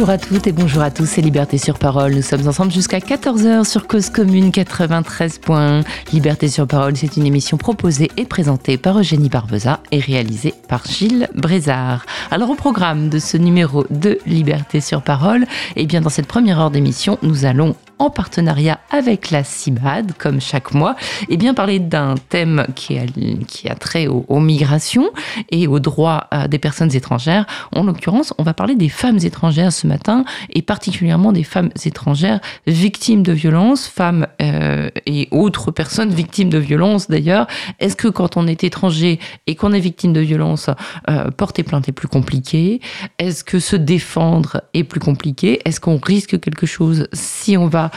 Bonjour à toutes et bonjour à tous, c'est Liberté sur Parole. Nous sommes ensemble jusqu'à 14h sur Cause Commune 93. Liberté sur Parole, c'est une émission proposée et présentée par Eugénie Barbeza et réalisée par Gilles Brézard. Alors au programme de ce numéro de Liberté sur Parole, et eh bien dans cette première heure d'émission, nous allons en partenariat avec la CIBAD, comme chaque mois, et bien parler d'un thème qui a, qui a trait aux, migrations et aux droits euh, des personnes étrangères. En l'occurrence, on va parler des femmes étrangères ce matin, et particulièrement des femmes étrangères victimes de violences, femmes euh, et autres personnes victimes de violences d'ailleurs. Est-ce que quand on est étranger et qu'on est victime de violences, euh, porter plainte est plus compliqué? Est-ce que se défendre est plus compliqué? Est-ce qu'on risque quelque chose si on va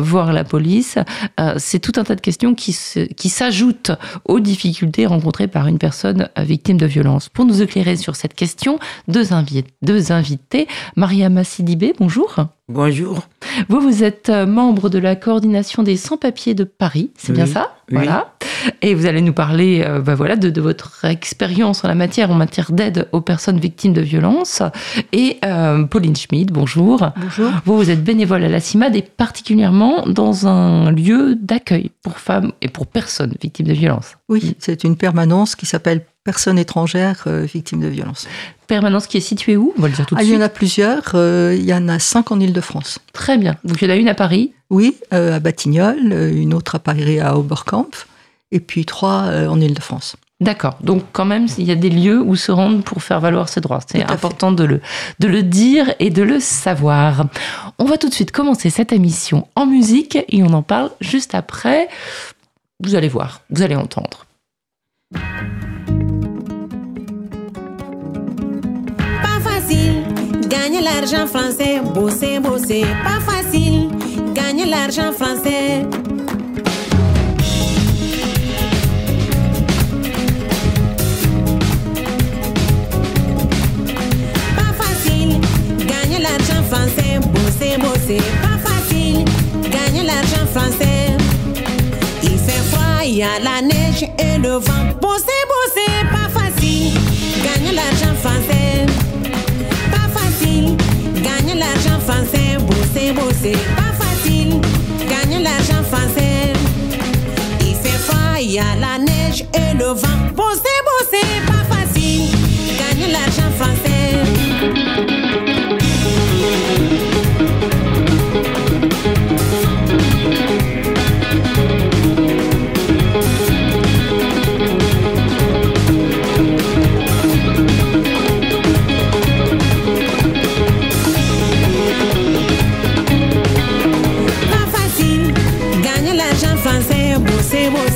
voir la police. Euh, c'est tout un tas de questions qui, qui s'ajoutent aux difficultés rencontrées par une personne victime de violence. Pour nous éclairer sur cette question, deux, invités, deux invités. Maria Massidibé, bonjour. Bonjour. Vous, vous êtes euh, membre de la coordination des sans-papiers de Paris, c'est bien ça? Voilà. Et vous allez nous parler euh, bah voilà, de, votre expérience en la matière, en matière d'aide aux personnes victimes de violences. Et euh, Pauline Schmid, bonjour. Bonjour. Vous, vous êtes bénévole à la CIMAD et particulièrement dans un lieu d'accueil pour femmes et pour personnes victimes de violences. Oui, c'est une permanence qui s'appelle Personnes étrangères victimes de violences permanence qui est située où? On va le dire tout de ah, suite. Il y en a plusieurs. Euh, il y en a cinq en Ile-de-France. Très bien. Donc il y en a une à Paris Oui, euh, à Batignolles, euh, une autre à Paris à Oberkampf, et puis trois en Ile-de-France. D'accord. Donc quand même, il y a des lieux où se rendre pour faire valoir ses droits. C'est important de le, de le dire et de le savoir. On va tout de suite commencer cette émission en musique et on en parle juste après. Vous allez voir, vous allez entendre. L'argent français, bosser, bosser, pas facile. Gagner l'argent français. Pas facile, gagner l'argent français, bosser, bosser, pas facile. Gagner l'argent français. Il fait froid, il y a la neige et le vent. Bosser, bosser, pas facile. Gagner l'argent français. L'argent français, bosser, bosser, pas facile. Gagner l'argent français. Il fait froid, il y a la neige et le vent. Bosser, bosser, pas facile. Gagner l'argent français.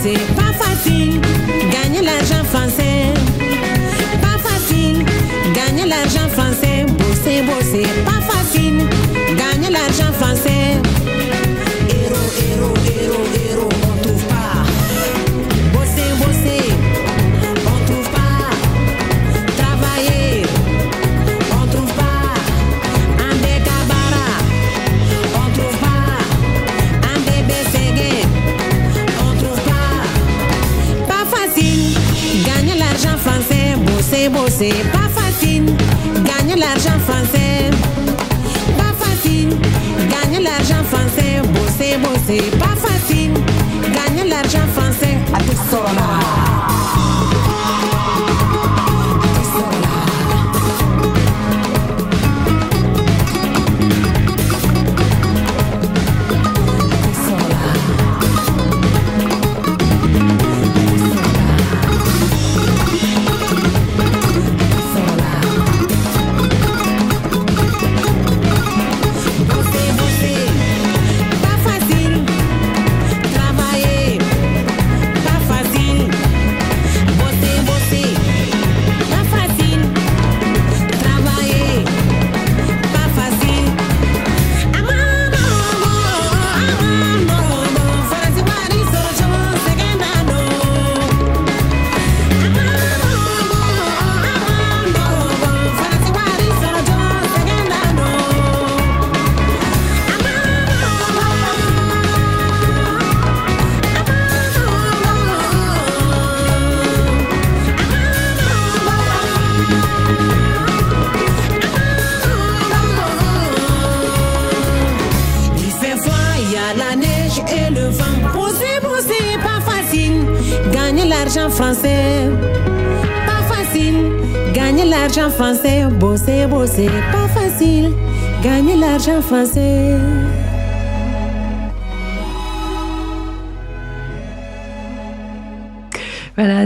Pas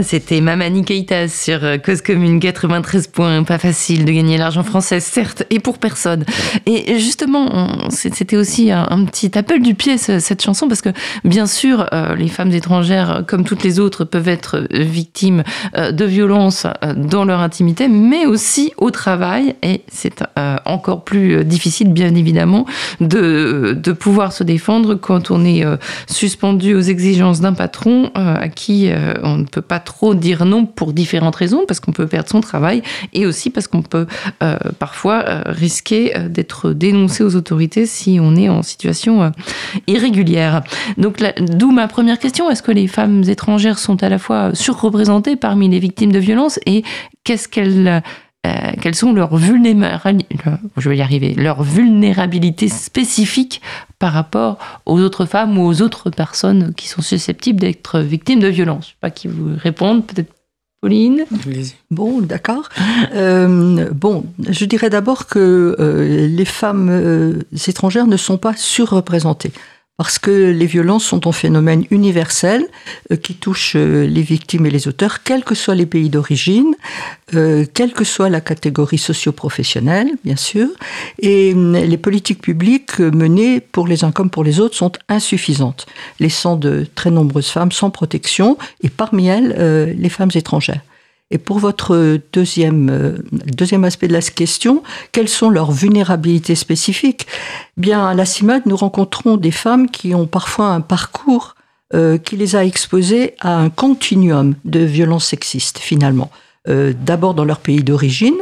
c'était Mamani Keita sur euh, Cause Commune 93 points. Pas facile de gagner l'argent français, certes, et pour personne. Et justement, c'était aussi un, petit appel du pied, ce- cette chanson, parce que bien sûr, euh, les femmes étrangères, comme toutes les autres, peuvent être victimes euh, de violences dans leur intimité, mais aussi au travail. Et c'est encore plus difficile, bien évidemment, de, pouvoir se défendre quand on est suspendu aux exigences d'un patron à qui on ne peut pas trop dire non pour différentes raisons, parce qu'on peut perdre son travail et aussi parce qu'on peut euh, parfois euh, risquer euh, d'être dénoncé aux autorités si on est en situation irrégulière. Donc d'où ma première question, est-ce que les femmes étrangères sont à la fois surreprésentées parmi les victimes de violences et qu'est-ce qu'elles euh, quelles sont leurs vulnérabilités, je vais y arriver, leurs vulnérabilités spécifiques par rapport aux autres femmes ou aux autres personnes qui sont susceptibles d'être victimes de violences? Je sais pas qui vous répondent, peut-être Pauline? Bon, d'accord. Euh, bon, je dirais d'abord que euh, les femmes euh, étrangères ne sont pas surreprésentées. Parce que les violences sont un phénomène universel euh, qui touche euh, les victimes et les auteurs, quels que soient les pays d'origine, euh, quelle que soit la catégorie socio-professionnelle, bien sûr. Et hum, les politiques publiques euh, menées pour les uns comme pour les autres sont insuffisantes, laissant de très nombreuses femmes sans protection, et parmi elles, les femmes étrangères. Et pour votre deuxième, euh, deuxième aspect de la question, quelles sont leurs vulnérabilités spécifiques? Bien, à la CIMAD, nous rencontrons des femmes qui ont parfois un parcours euh, qui les a exposées à un continuum de violences sexistes, finalement. Euh, D'abord dans leur pays d'origine,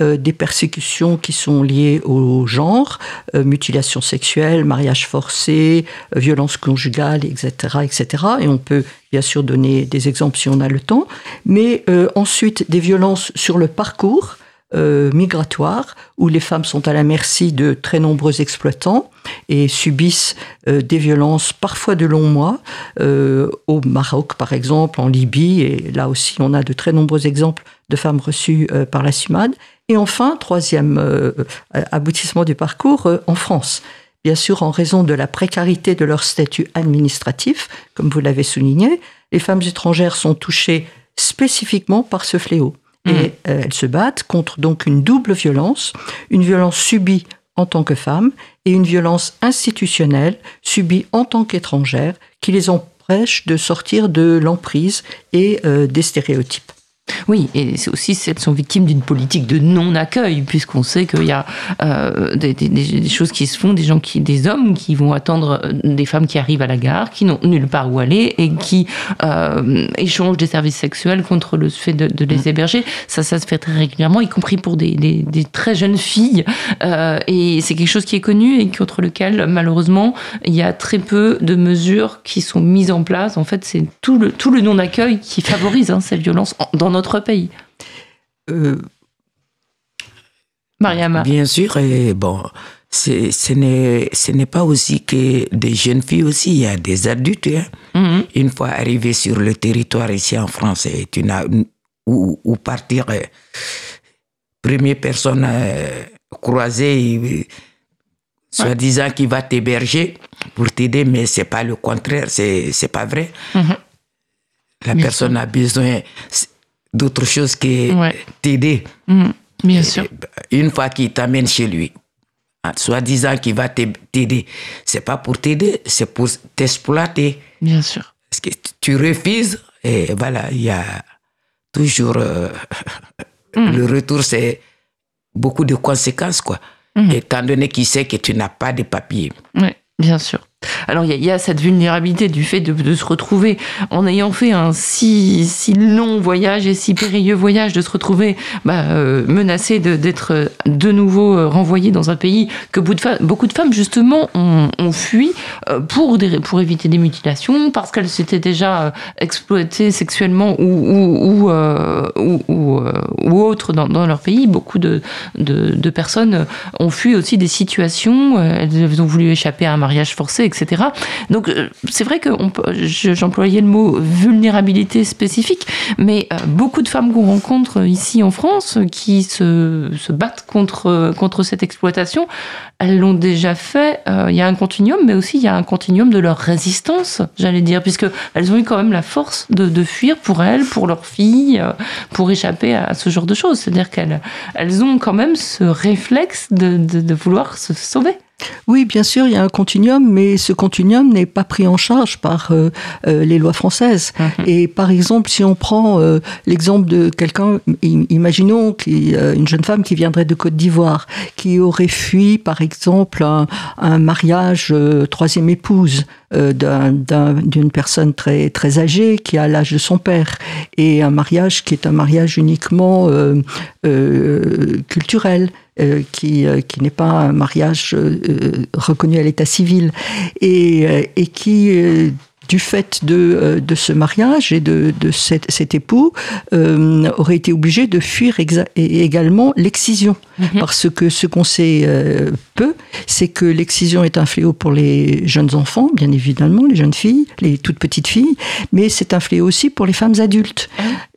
euh, des persécutions qui sont liées au genre, euh, mutilation sexuelle, mariage forcé, euh, violence conjugale, etc., etc. Et on peut bien sûr donner des exemples si on a le temps. Mais euh, ensuite, des violences sur le parcours euh, migratoire, où les femmes sont à la merci de très nombreux exploitants et subissent euh, des violences parfois de longs mois, euh, au Maroc par exemple, en Libye, et là aussi on a de très nombreux exemples de femmes reçues euh, par la SUMAD. Et enfin, troisième euh, aboutissement du parcours, euh, en France. Bien sûr, en raison de la précarité de leur statut administratif, comme vous l'avez souligné, les femmes étrangères sont touchées spécifiquement par ce fléau. Et euh, elles se battent contre donc une double violence, une violence subie en tant que femme et une violence institutionnelle subie en tant qu'étrangère qui les empêche de sortir de l'emprise et euh, des stéréotypes. Oui, et c'est aussi elles sont victimes d'une politique de non-accueil, puisqu'on sait qu'il y a euh, des, des- des choses qui se font, des gens qui, des hommes qui vont attendre euh, des femmes qui arrivent à la gare, qui n'ont nulle part où aller et qui euh, échangent des services sexuels contre le fait de, de les héberger. Ça, ça se fait très régulièrement, y compris pour des, très jeunes filles. Euh, et c'est quelque chose qui est connu et contre lequel, malheureusement, il y a très peu de mesures qui sont mises en place. En fait, c'est tout le, tout le non-accueil qui favorise hein, cette violence en- dans notre pays. Euh, Mariama. Bien sûr, et bon, c'est- ce n'est ce n'est pas aussi que des jeunes filles aussi, il y a des adultes. hein. Mhm. Une fois arrivé sur le territoire ici en France, et tu n'as où, où partir, euh, première personne euh, croisée, euh, soi-disant qui va t'héberger pour t'aider, mais c'est pas le contraire, c'est c'est pas vrai. Mhm. La Bien personne a besoin d'autre chose que Ouais. t'aider. Mhm. Bien sûr. Une fois qu'il t'amène chez lui, en soi-disant qu'il va t'ai- t'aider, c'est pas pour t'aider, c'est pour t'exploiter. Bien sûr. Parce que tu refuses, et voilà, il y a toujours. euh, Le retour, c'est beaucoup de conséquences, quoi. Mhm. Étant donné qu'il sait que tu n'as pas de papier. Oui, bien sûr. Alors, il y, a- cette vulnérabilité du fait de, se retrouver, en ayant fait un si, si long voyage et si périlleux voyage, de se retrouver bah, euh, menacé d'être euh, de nouveau euh, renvoyé dans un pays que beaucoup de, femmes, justement, ont, fui pour, des, pour éviter des mutilations, parce qu'elles s'étaient déjà exploitées sexuellement ou, ou, ou, autres dans, leur pays. Beaucoup de, de, personnes ont fui aussi des situations, elles ont voulu échapper à un mariage forcé, Donc euh, c'est vrai que j'employais le mot vulnérabilité spécifique, mais euh, beaucoup de femmes qu'on rencontre ici en France euh, qui se, battent contre, contre cette exploitation, elles l'ont déjà fait. Euh, Il y a un continuum, mais aussi il y a un continuum de leur résistance, j'allais dire, puisque elles ont eu quand même la force de, fuir pour elles, pour leurs filles, euh, pour échapper à ce genre de choses. C'est-à-dire qu'elles elles ont quand même ce réflexe de vouloir se sauver. Oui, bien sûr, il y a un continuum, mais ce continuum n'est pas pris en charge par euh, euh, les lois françaises. Et par exemple, si on prend euh, l'exemple de quelqu'un, imaginons qui, euh, une jeune femme qui viendrait de Côte d'Ivoire, qui aurait fui, par exemple, un, un mariage euh, troisième épouse euh, d'un- d'un- d'une personne très très âgée qui a l'âge de son père, et un mariage qui est un mariage uniquement euh, euh, culturel euh, qui, euh, qui n'est pas un mariage euh, reconnu à l'état civil et, euh, et qui, du fait de, euh, de ce mariage et de, de cet, cet époux, euh, aurait été obligé de fuir également l'excision. Parce que ce qu'on sait euh, peu, c'est que l'excision est un fléau pour les jeunes enfants, bien évidemment, les jeunes filles, les toutes petites filles, mais c'est un fléau aussi pour les femmes adultes.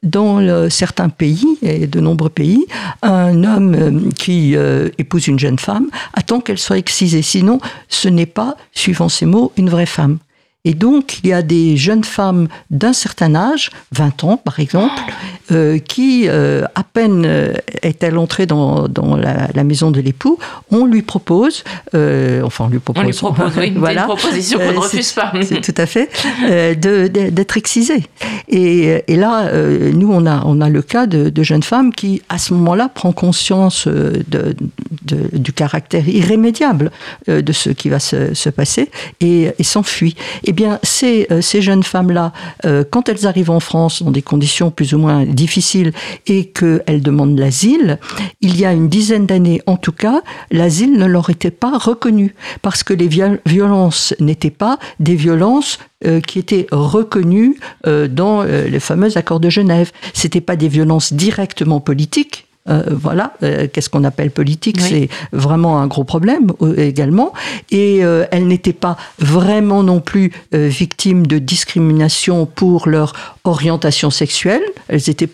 Dans le- certains pays, et de nombreux pays, un homme euh, qui euh, épouse une jeune femme attend qu'elle soit excisée. Sinon, ce n'est pas, suivant ces mots, une vraie femme. Et donc, il y a des jeunes femmes d'un certain âge, 20 ans par exemple, euh, qui, euh, à peine euh, est-elle entrée dans, dans la, la maison de l'époux, on lui propose, euh, enfin on lui propose, On lui propose, oui, c'est voilà, une proposition qu'on ne refuse pas. c'est tout à fait, d'être excisée. Et, et là, nous, on a, on a le cas de, de jeunes femmes qui, à ce moment-là, prend conscience de, de- du caractère irrémédiable de ce qui va se, se passer et, et s'enfuit. Eh bien, ces, euh, jeunes femmes-là, euh, quand elles arrivent en France dans des conditions plus ou moins difficiles et qu'elles demandent l'asile, il y a une dizaine d'années en tout cas, l'asile ne leur était pas reconnu parce que les viol- violences n'étaient pas des violences euh, qui étaient reconnues dans les fameux accords de Genève. C'était pas des violences directement politiques. Euh, voilà, euh, qu'est-ce qu'on appelle politique Oui. C'est vraiment un gros problème euh, également. Et euh, elles n'étaient pas vraiment non plus euh, victimes de discrimination pour leur orientation sexuelle. Elles étaient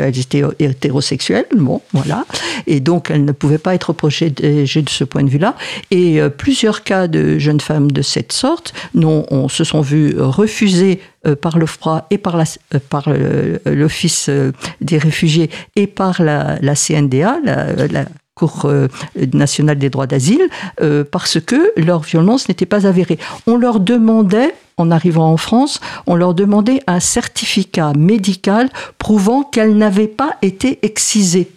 elles étaient hétérosexuelles, bon, voilà. Et donc elles ne pouvaient pas être reprochées de, de ce point de vue-là. Et euh, plusieurs cas de jeunes femmes de cette sorte non, on se sont vues refuser par l'OFPRA et par euh, euh, l'Office euh, des réfugiés et par la, CNDA, la, Cour euh, nationale des droits d'asile, euh, parce que leur violence n'était pas avérée. On leur demandait, en arrivant en France, on leur demandait un certificat médical prouvant qu'elles n'avaient pas été excisées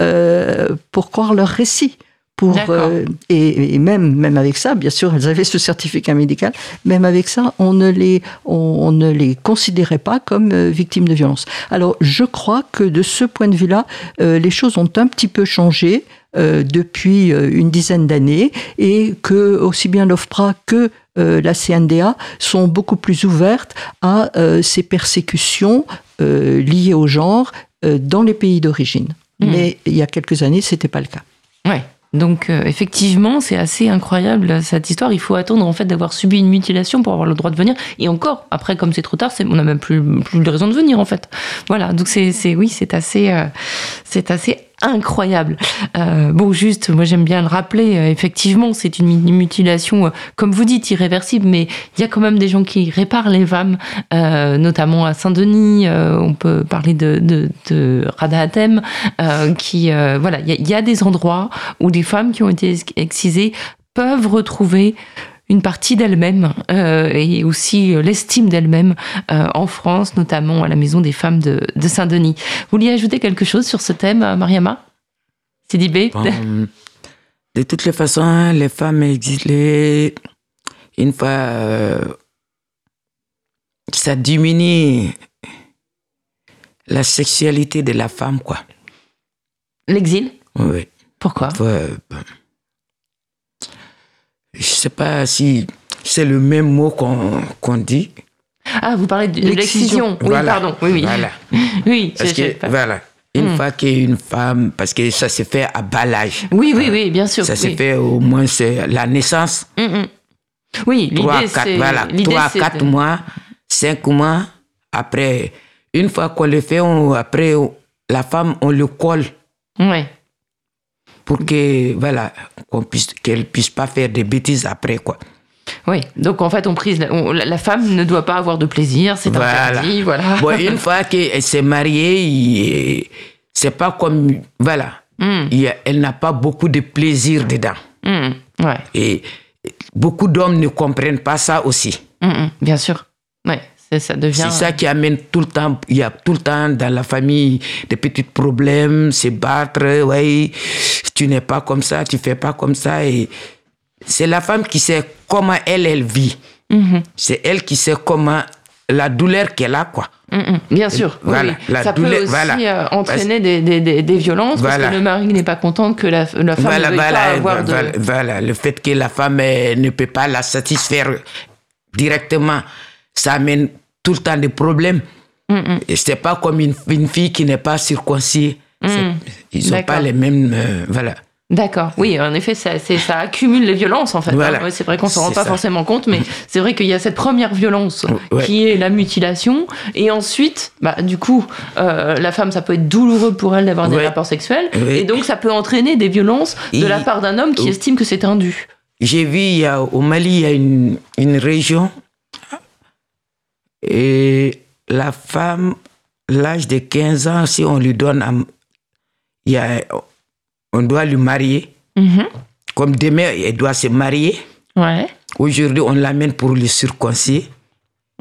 euh, pour croire leur récit. Pour, euh, et, et même, même avec ça, bien sûr, elles avaient ce certificat médical. Même avec ça, on ne les, on, on ne les considérait pas comme euh, victimes de violence. Alors, je crois que de ce point de vue-là, euh, les choses ont un petit peu changé euh, depuis euh, une dizaine d'années et que aussi bien l'OFPRA que euh, la CNDA sont beaucoup plus ouvertes à euh, ces persécutions euh, liées au genre euh, dans les pays d'origine. Mhm. Mais il y a quelques années, c'était pas le cas. Ouais. Donc euh, effectivement, c'est assez incroyable cette histoire. Il faut attendre en fait d'avoir subi une mutilation pour avoir le droit de venir. Et encore, après, comme c'est trop tard, on n'a même plus, plus de raison de venir en fait. Voilà. Donc c'est, c'est oui, c'est assez, euh, c'est assez incroyable. Euh, bon, juste, moi j'aime bien le rappeler. euh, effectivement, c'est une mu- mutilation, euh, comme vous dites, irréversible. Mais il y a quand même des gens qui réparent les femmes, notamment à Saint-Denis. on peut parler de, de, de Rada Hatem, qui, voilà, il y, y a des endroits où des femmes qui ont été ex- excisées peuvent retrouver une partie d'elles-mêmes euh, et aussi euh, l'estime d'elles-mêmes euh, en France, notamment à la Maison des femmes de, de Saint-Denis. Vous vouliez ajouter quelque chose sur ce thème, Mariama? Sidibé Bon, de toutes les façons, les femmes exilées, une fois, euh, ça diminue la sexualité de la femme, quoi. L'exil? Oui. Pourquoi? Je sais pas si c'est le même mot qu'on qu'on dit. Ah, vous parlez de L'excision. Oui, Voilà. pardon. Oui, oui. Voilà. Oui, Parce que, voilà. Une fois qu'une femme, parce que ça s'est fait à bas l'âge. Oui, oui, oui, bien sûr. Ça s'est oui. fait au moins c'est la naissance. Mm, mm. Oui, 3 l'idée 4 c'est voilà, l'idée, 3 c'est 4 de- mois, 5 mois après une fois qu'on le fait on- après la femme on le colle Ouais. Pour que voilà qu'on puisse qu'elle puisse pas faire des bêtises après quoi. Oui, donc en fait, on prise la, on- la- la femme ne doit pas avoir de plaisir, c'est Voilà. interdit, voilà. Bon, une fois qu'elle s'est mariée, c'est pas comme voilà, Mm, Il a- elle n'a pas beaucoup de plaisir dedans. mm, ouais, Et beaucoup d'hommes ne comprennent pas ça aussi. mm, mm, bien sûr. Ça devient. C'est ça qui amène tout le temps, il y a tout le temps dans la famille des petits problèmes, se battre, ouais, tu n'es pas comme ça, tu fais pas comme ça. Et c'est la femme qui sait comment elle, elle vit. Mhm, C'est elle qui sait comment, la douleur qu'elle a, quoi. mm, mm, bien sûr. oui, Voilà, oui. la ça douleur- peut aussi voilà. euh, entraîner des, des, des, des violences parce que le mari n'est pas content que la, la femme ne veuille pas avoir de. voilà. le fait que la femme ne peut pas la satisfaire directement, ça amène tout le temps des problèmes. Mm, mm. C'est pas comme une, une fille qui n'est pas circoncis. C'est- Ils n'ont pas les mêmes. euh, voilà. D'accord, oui, en effet, ça, ça accumule les violences en fait. Voilà. hein. Ouais, c'est vrai qu'on s'en rend pas ça. forcément compte, mais c'est vrai qu'il y a cette première violence Ouais. qui est la mutilation, et ensuite, bah, du coup, euh, la femme, ça peut être douloureux pour elle d'avoir des rapports sexuels, et donc ça peut entraîner des violences de la part d'un homme qui estime que c'est indu. J'ai vu il y a, au Mali, il y a une, une région et la femme, l'âge de 15 ans, si on lui donne, un- y a, on doit lui marier. Mhm. Comme demain, elle doit se marier. Ouais. Aujourd'hui, on l'amène pour le circoncire.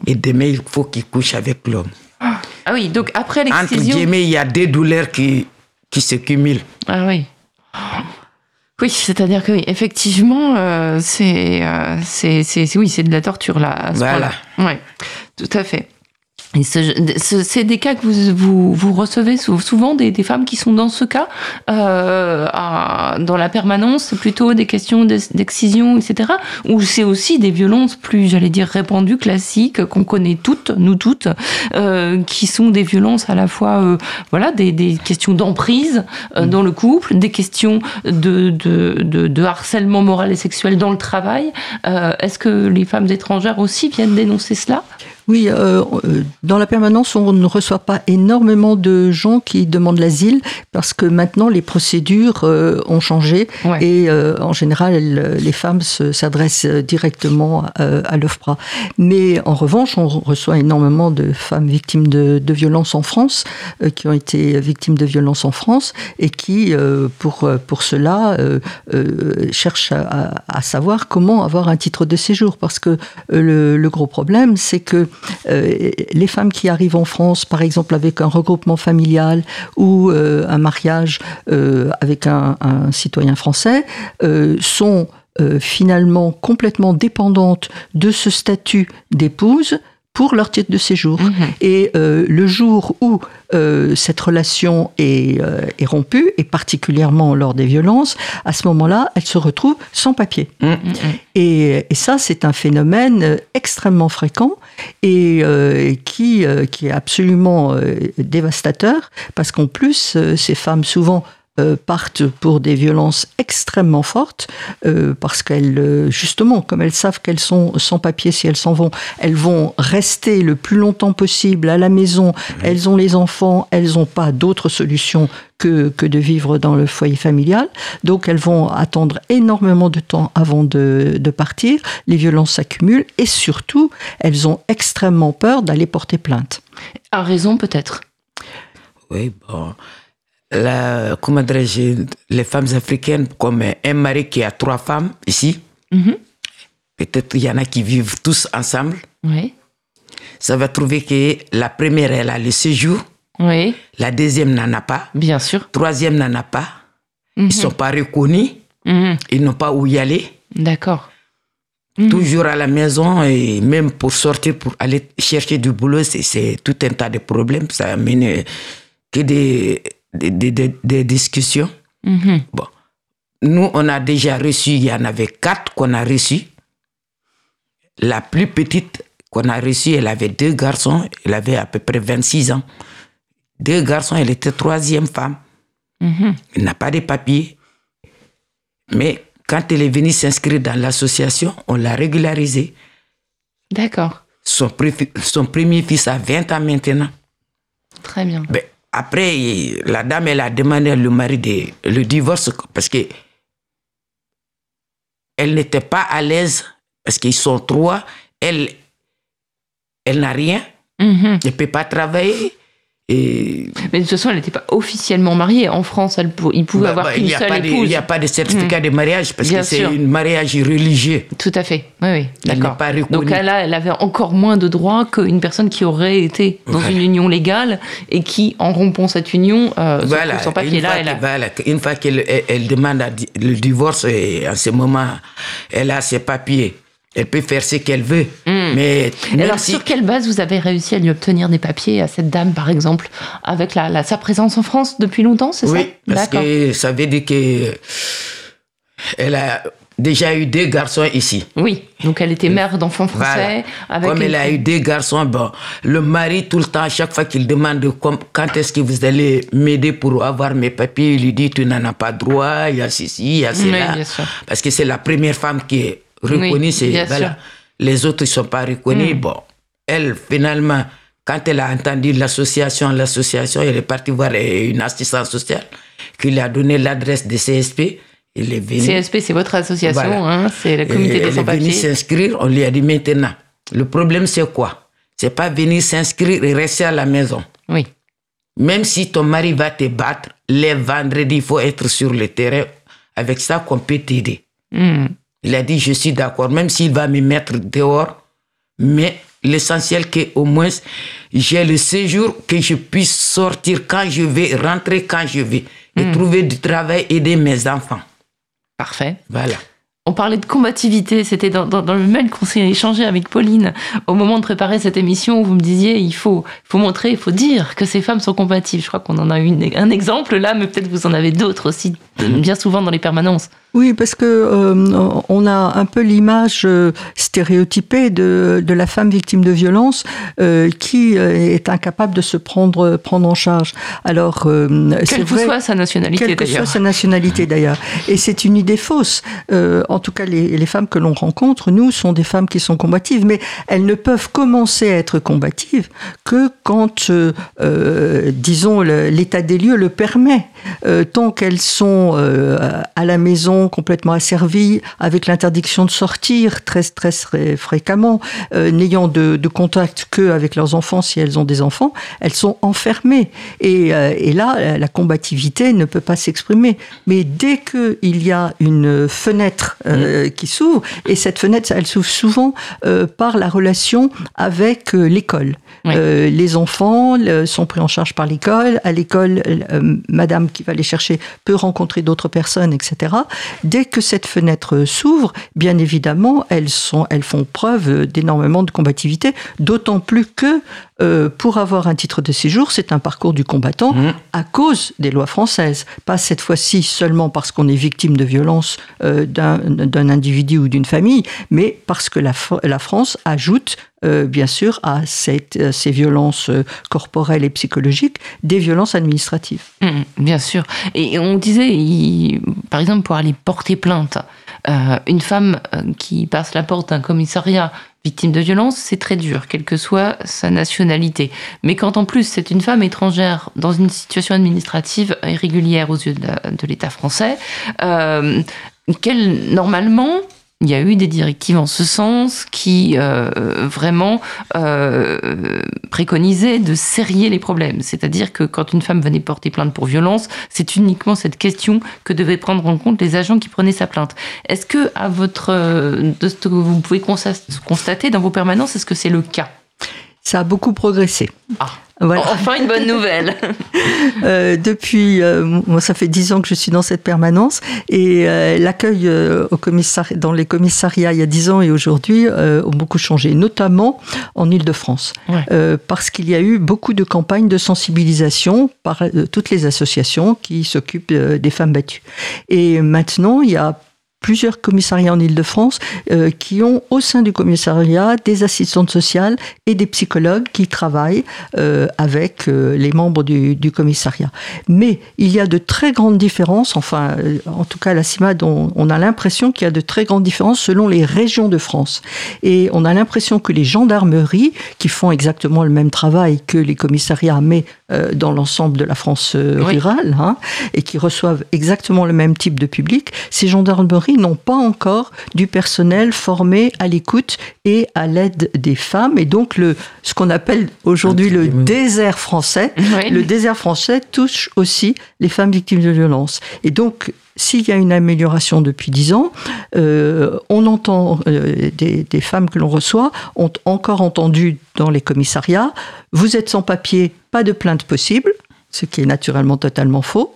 Et demain, il faut qu'il couche avec l'homme. Ah oui, donc après Entre l'excision. guillemets, il y a des douleurs qui, qui se cumulent. Ah oui. Oui, c'est-à-dire que oui, effectivement, euh, c'est, euh, oui, c'est de la torture là. À ce Voilà. Ouais, tout à fait. Et ce- ce- c'est des cas que vous, vous, vous recevez sou- souvent des, des femmes qui sont dans ce cas, euh, à- dans la permanence, c'est plutôt des questions d'ex- d'excision, etc. Ou c'est aussi des violences plus, j'allais dire, répandues, classiques, qu'on connaît toutes, nous toutes, euh, qui sont des violences à la fois, euh, voilà, des, des questions d'emprise euh, dans le couple, des questions de, de, de, de harcèlement moral et sexuel dans le travail. Est-ce que les femmes étrangères aussi viennent dénoncer cela? Oui, euh, euh, dans la permanence, on ne reçoit pas énormément de gens qui demandent l'asile parce que maintenant les procédures euh, ont changé Ouais. et euh, en général elles- les femmes se- s'adressent directement euh, à l'OFPRA. Mais en revanche, on reçoit énormément de femmes victimes de, de violences en France, euh, qui ont été victimes de violences en France et qui, euh, pour, pour cela, euh, euh, cherchent à, à savoir comment avoir un titre de séjour. Parce que euh, le, le gros problème, c'est que euh, les femmes qui arrivent en France, par exemple avec un regroupement familial ou euh, un mariage euh, avec un, citoyen français, euh, sont euh, finalement complètement dépendantes de ce statut d'épouse pour leur titre de séjour. Mhm. Et euh, le jour où euh, cette relation est, euh, est rompue, et particulièrement lors des violences, à ce moment-là, elles se retrouvent sans papier. Hum. Et, et ça, c'est un phénomène euh, extrêmement fréquent et euh, qui, euh, qui est absolument euh, dévastateur, parce qu'en plus, euh, ces femmes souvent euh, partent pour des violences extrêmement fortes, euh, parce qu'elles, euh, justement, comme elles savent qu'elles sont sans papier si elles s'en vont, elles vont rester le plus longtemps possible à la maison, elles ont les enfants, elles n'ont pas d'autre solution que, que de vivre dans le foyer familial, donc elles vont attendre énormément de temps avant de, de partir, les violences s'accumulent, et surtout, elles ont extrêmement peur d'aller porter plainte. À raison peut-être. Oui, bon. La, comment dirais-je, les femmes africaines, comme un mari qui a trois femmes ici, Mhm. peut-être il y en a qui vivent tous ensemble. Oui. Ça va trouver que la première, elle a le séjour, Oui, la deuxième n'en a pas, bien sûr. troisième n'en a pas. Mhm. Ils ne sont pas reconnus, Mhm. ils n'ont pas où y aller. D'accord. Toujours à la maison et même pour sortir, pour aller chercher du boulot, c'est- tout un tas de problèmes. Ça amène que des, des, des- des- discussions. Mhm. Bon, nous, on a déjà reçu, il y en avait quatre qu'on a reçus. La plus petite qu'on a reçue, elle avait deux garçons, elle avait à peu près 26 ans. deux garçons, elle était troisième femme. Mhm. Elle n'a pas de papiers. Mais quand elle est venue s'inscrire dans l'association, on l'a régularisée. D'accord. Son, son premier fils a 20 ans maintenant. Très bien. Ben, après, la dame, elle a demandé le mari de, le divorce parce que elle n'était pas à l'aise parce qu'ils sont trois. Elle, elle n'a rien. Mhm. Elle ne peut pas travailler. Et Mais de toute façon, elle n'était pas officiellement mariée. En France, elle pou- il pouvait bah, avoir bah, qu'une n'y seule épouse. Il y a pas de certificat de mariage parce Bien que c'est un mariage religieux. Tout à fait. Oui, D'accord. Donc là, elle avait encore moins de droits qu'une personne qui aurait été dans Voilà. une union légale et qui, en rompant cette union, euh, Voilà, une papier. Là, fois, elle a... voilà, une fois qu'elle elle- elle demande à le divorce, et en ce moment, elle a ses papiers. Elle peut faire ce qu'elle veut. Mais Et même alors, si- sur quelle base vous avez réussi à lui obtenir des papiers à cette dame, par exemple, avec la, la- sa présence en France depuis longtemps, c'est ça? Oui, parce que ça veut dire que elle a déjà eu deux garçons ici. Oui, donc elle était mère d'enfants Voilà. français. Avec Comme une- elle a eu deux garçons, bon, le mari, tout le temps, à chaque fois qu'il demande comme- quand est-ce que vous allez m'aider pour avoir mes papiers, il lui dit tu n'en as pas droit, il y a ceci, il y a cela. bien sûr. Parce que c'est la première femme qui est reconnue. Oui, voilà. Les autres ne sont pas reconnus. Bon, elle, finalement, quand elle a entendu l'association, l'association, elle est partie voir euh, une assistante sociale qui lui a donné l'adresse de CSP. Il est venu. CSP, c'est votre association, Voilà. hein, c'est le comité des elle est venue sans-papiers. s'inscrire, on lui a dit maintenant, le problème c'est quoi? C'est pas venir s'inscrire et rester à la maison. Oui, Même si ton mari va te battre, les vendredis, il faut être sur le terrain. Avec ça qu'on peut t'aider. Hmm. Il a dit, je suis d'accord, même s'il va me mettre dehors, mais l'essentiel que au moins j'ai le séjour, que je puisse sortir quand je vais, rentrer quand je vais, et trouver du travail, aider mes enfants. parfait. Voilà. On parlait de combativité, c'était dans, dans- dans le mail qu'on s'est échangé avec Pauline au moment de préparer cette émission où vous me disiez il faut, faut montrer, il faut dire que ces femmes sont combatives. Je crois qu'on en a une, un exemple là, mais peut-être vous en avez d'autres aussi, bien souvent dans les permanences. Oui, parce que euh, on a un peu l'image euh, stéréotypée de, de la femme victime de violence euh, qui est incapable de se prendre prendre en charge. Alors, euh, Quelle que vrai, soit sa nationalité quelle que soit sa nationalité d'ailleurs. Et c'est une idée fausse. Euh, en tout cas, les, les femmes que l'on rencontre, nous, sont des femmes qui sont combatives, mais elles ne peuvent commencer à être combatives que quand, euh, euh, disons, l'état des lieux le permet. Euh, tant qu'elles sont euh, à la maison complètement asservies, avec l'interdiction de sortir très, très, très fréquemment, euh, n'ayant de, de contact que avec leurs enfants si elles ont des enfants, elles sont enfermées. Et, euh, et là, la combativité ne peut pas s'exprimer. Mais dès qu'il y a une fenêtre euh, qui s'ouvre, et cette fenêtre, elle s'ouvre souvent par la relation avec l'école. Euh, les enfants sont pris en charge par l'école. À l'école, euh, madame qui va les chercher peut rencontrer d'autres personnes, etc. Dès que cette fenêtre s'ouvre, bien évidemment, elles, sont, elles font preuve d'énormément de combativité, d'autant plus que euh, pour avoir un titre de séjour, c'est un parcours du combattant à cause des lois françaises. Pas cette fois-ci seulement parce qu'on est victime de violence euh, d'un individu ou d'une famille, mais parce que la, Fr- la France ajoute euh, bien sûr à cette, ces violences euh, corporelles et psychologiques des violences administratives. Hum, bien sûr. Et on disait, il- par exemple, pour aller porter plainte, euh, une femme euh, qui passe la porte d'un commissariat victime de violence, c'est très dur, quelle que soit sa nationalité. Mais quand en plus c'est une femme étrangère dans une situation administrative irrégulière aux yeux de l'État français, euh, quelle, normalement, il y a eu des directives en ce sens qui euh, vraiment euh, préconisaient de serrer les problèmes. C'est-à-dire que quand une femme venait porter plainte pour violence, c'est uniquement cette question que devaient prendre en compte les agents qui prenaient sa plainte. Est-ce que, à votre, euh, de ce que vous pouvez constater dans vos permanences, est-ce que c'est le cas? Ça a beaucoup progressé. Ah. Voilà. Enfin, une bonne nouvelle. Euh, depuis, euh, moi, ça fait dix ans que je suis dans cette permanence et euh, l'accueil euh, au commissari- dans les commissariats il y a dix ans et aujourd'hui euh, ont beaucoup changé, notamment en Île-de-France, Ouais. Euh, parce qu'il y a eu beaucoup de campagnes de sensibilisation par toutes les associations qui s'occupent des femmes battues. Et maintenant, il y a plusieurs commissariats en Ile-de-France euh, qui ont au sein du commissariat des assistantes sociales et des psychologues qui travaillent euh, avec euh, les membres du, du, commissariat. Mais il y a de très grandes différences, enfin euh, en tout cas à la CIMAD on, on a l'impression qu'il y a de très grandes différences selon les régions de France. Et on a l'impression que les gendarmeries, qui font exactement le même travail que les commissariats, mais euh, dans l'ensemble de la France euh, Oui. rurale, hein, et qui reçoivent exactement le même type de public, ces gendarmeries n'ont pas encore du personnel formé à l'écoute et à l'aide des femmes. Et donc, le, ce qu'on appelle aujourd'hui le désert français, Oui. le désert français touche aussi les femmes victimes de violences. Et donc, s'il y a une amélioration depuis dix ans, euh, on entend euh, des, des femmes que l'on reçoit ont encore entendu dans les commissariats vous êtes sans papier, pas de plainte possible. Ce qui est naturellement totalement faux.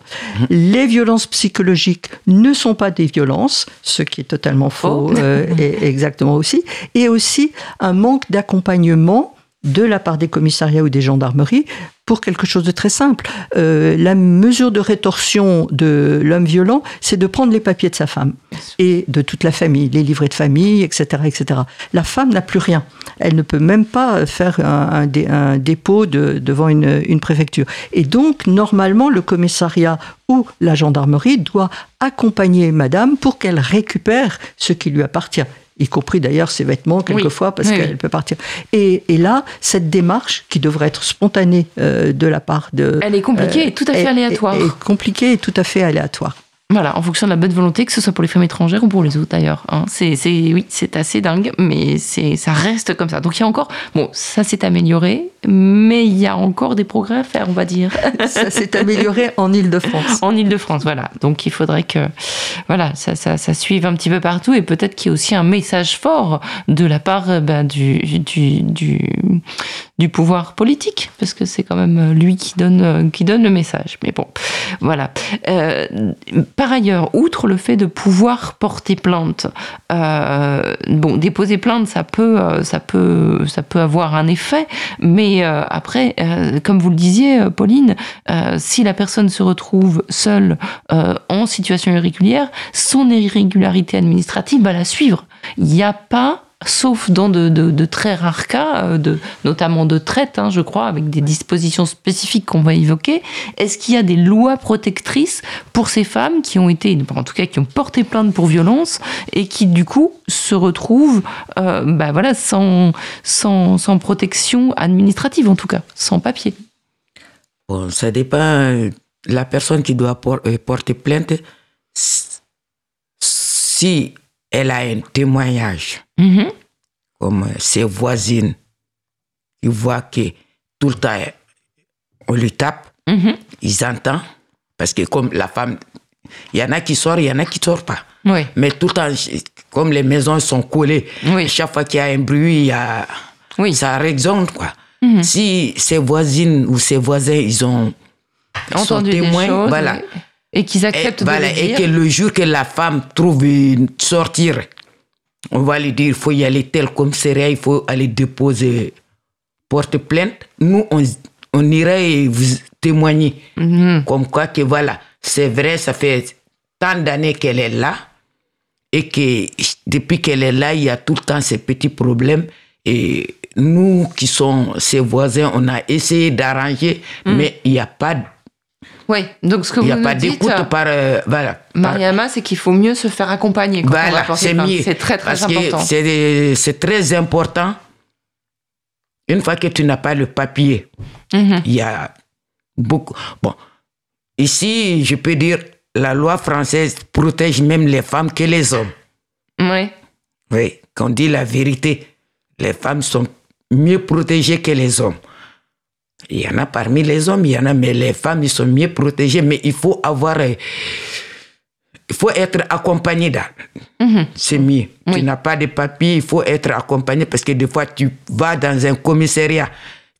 Les violences psychologiques ne sont pas des violences, ce qui est totalement faux, Faux. euh, et exactement aussi. Et aussi un manque d'accompagnement de la part des commissariats ou des gendarmeries pour quelque chose de très simple. Euh, la mesure de rétorsion de l'homme violent, c'est de prendre les papiers de sa femme et de toute la famille, les livrets de famille, etc. etc. La femme n'a plus rien. Elle ne peut même pas faire un, un dé- un dépôt de- devant une, une préfecture. Et donc, normalement, le commissariat ou la gendarmerie doit accompagner madame pour qu'elle récupère ce qui lui appartient y compris d'ailleurs ses vêtements quelquefois parce Oui, qu'elle peut partir. Et, et là, cette démarche qui devrait être spontanée euh, de la part de... Elle est compliquée et tout à fait est- aléatoire. Est, est compliquée et tout à fait aléatoire. Voilà, en fonction de la bonne volonté, que ce soit pour les femmes étrangères ou pour les autres d'ailleurs. hein. C'est, c'est, oui, c'est assez dingue, mais c'est, ça reste comme ça. Donc il y a encore, bon, ça s'est amélioré, mais il y a encore des progrès à faire, on va dire, Ça s'est amélioré en Ile-de-France. en Ile-de-France. Voilà, donc il faudrait que, voilà, ça, ça, ça suive un petit peu partout et peut-être qu'il y a aussi un message fort de la part euh, ben, du, du, du, du pouvoir politique, parce que c'est quand même lui qui donne, euh, qui donne le message. Mais bon, voilà. Euh, par ailleurs, outre le fait de pouvoir porter plainte, euh, bon, déposer plainte, ça peut, euh, ça peut, ça peut avoir un effet, mais euh, après, euh, comme vous le disiez, euh, Pauline, si la personne se retrouve seule en situation irrégulière, son irrégularité administrative va la suivre. Il n'y a pas sauf dans de, très rares cas, euh, notamment de traite, hein, je crois, avec des dispositions spécifiques qu'on va évoquer. Est-ce qu'il y a des lois protectrices pour ces femmes qui ont été, en tout cas, qui ont porté plainte pour violence et qui, du coup, se retrouvent euh, bah, voilà, sans, protection administrative, en tout cas, sans papier? Bon, ça dépend. La personne qui doit euh, porter plainte, si elle a un témoignage, Mhm. comme euh, ses voisines, qui voient que tout le temps on lui tape, Mhm. ils entendent. Parce que comme la femme, il y en a qui sortent, il y en a qui ne sortent pas. Oui. Mais tout le temps, comme les maisons sont collées, Oui. chaque fois qu'il y a un bruit, il y a, Oui. ça résonne. Quoi. Mhm. Si ses voisines ou ses voisins, ils ont sont Entendu témoins, des choses voilà. et, et qu'ils Et, acceptent voilà, de et que le jour que la femme trouve une sortir, on va lui dire il faut y aller tel commissariat, il faut aller déposer, porte plainte. Nous, on, on irait vous témoigner. Mhm. Comme quoi que voilà, c'est vrai, ça fait tant d'années qu'elle est là et que depuis qu'elle est là, il y a tout le temps ces petits problèmes. Et nous qui sommes ses voisins, on a essayé d'arranger, mais il n'y a pas, Oui, donc ce que il vous a nous pas dites, par, euh, voilà. Mariama, c'est qu'il faut mieux se faire accompagner quand Voilà, c'est mieux. C'est très très Parce important. c'est très important. Une fois que tu n'as pas le papier, Mhm. il y a beaucoup. Bon, ici, je peux dire, la loi française protège même les femmes que les hommes. Oui. Oui, quand on dit la vérité, les femmes sont mieux protégées que les hommes. Il y en a parmi les hommes, il y en a, mais les femmes, ils sont mieux protégées. Mais il faut avoir. euh, Il faut être accompagné. là. C'est mieux. Oui. Tu n'as pas de papier, il faut être accompagné parce que des fois, tu vas dans un commissariat,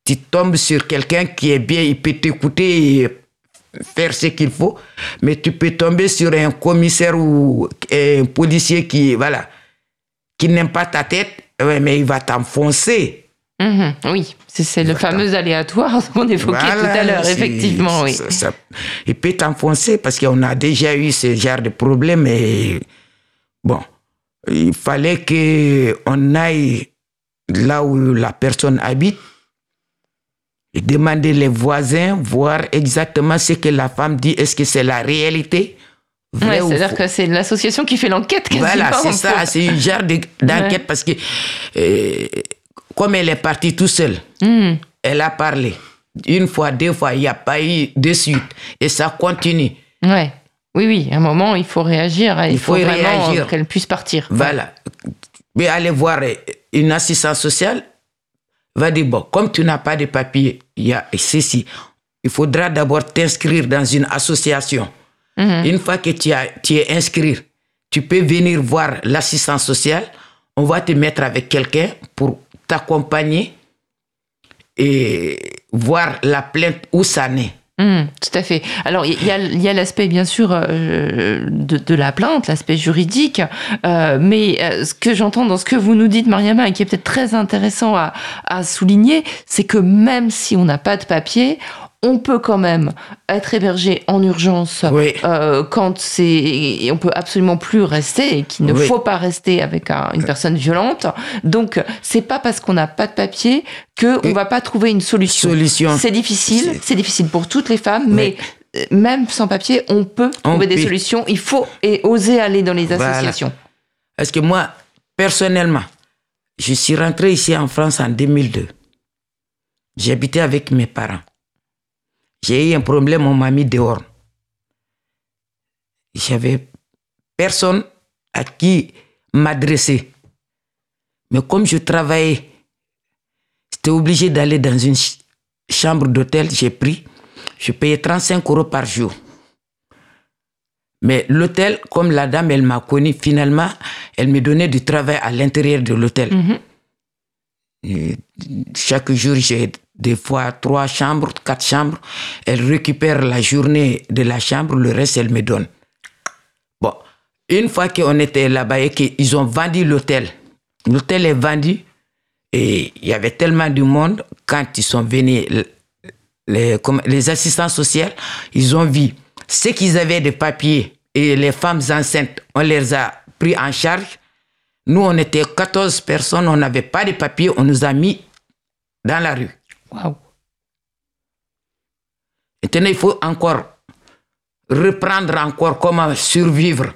tu tombes sur quelqu'un qui est bien, il peut t'écouter et faire ce qu'il faut, mais tu peux tomber sur un commissaire ou un policier qui, voilà, qui n'aime pas ta tête, mais il va t'enfoncer. Mhm. Oui, c'est le fameux aléatoire qu'on évoquait tout à l'heure, effectivement, oui. ça- ça- il peut t'enfoncer parce qu'on a déjà eu ce genre de problème et bon, il fallait qu'on aille là où la personne habite et demander les voisins, voir exactement ce que la femme dit. Est-ce que c'est la réalité? Ouais, ou C'est-à-dire que c'est l'association qui fait l'enquête. Voilà, c'est ça, c'est une genre de- d'enquête parce que euh, comme elle est partie tout seule, Hmm. elle a parlé. Une fois, deux fois, il n'y a pas eu de suite. Et ça continue. Ouais. Oui, oui, à un moment, il faut réagir. Il, Il faut, faut vraiment qu'elle puisse partir. Voilà. Mais aller voir une assistance sociale, va dire, bon, comme tu n'as pas de papier, il y a ceci. Il faudra d'abord t'inscrire dans une association. Mhm. Une fois que tu, as, tu es inscrit, tu peux venir voir l'assistance sociale. On va te mettre avec quelqu'un pour t'accompagner et voir la plainte où ça naît. Hmm, tout à fait. Alors, il y a, y a l'aspect, bien sûr, euh, de, de la plainte, l'aspect juridique, euh, mais euh, ce que j'entends dans ce que vous nous dites, Mariama, et qui est peut-être très intéressant à, à souligner, c'est que même si on n'a pas de papier, on peut quand même être hébergé en urgence Oui. euh, quand c'est on peut absolument plus rester et qu'il ne Oui. faut pas rester avec un- une personne violente. Donc c'est pas parce qu'on n'a pas de papier que on va pas trouver une solution. Solution. C'est difficile, C'est- difficile pour toutes les femmes, Oui. mais euh, même sans papier, on peut On trouver des solutions. Il faut et oser aller dans les Voilà. associations. Parce que moi, personnellement, je suis rentré ici en France en 2002. J'habitais avec mes parents. J'ai eu un problème, on m'a mis dehors. J'avais personne à qui m'adresser. Mais comme je travaillais, j'étais obligé d'aller dans une ch- chambre d'hôtel, j'ai pris. Je payais 35 euros par jour. Mais l'hôtel, comme la dame, elle m'a connu, finalement, elle me donnait du travail à l'intérieur de l'hôtel. Mhm. Chaque jour, j'ai des fois trois chambres, quatre chambres. Elle récupère la journée de la chambre, le reste, elle me donne. Bon, une fois qu'on était là-bas et qu'ils ont vendu l'hôtel, l'hôtel est vendu et il y avait tellement de monde. Quand ils sont venus, les, les assistants sociaux, ils ont vu ceux qui avaient des papiers et les femmes enceintes, on les a pris en charge. Nous, on était 14 personnes, on n'avait pas de papiers, on nous a mis dans la rue. Waouh. Maintenant, il faut encore reprendre encore comment survivre,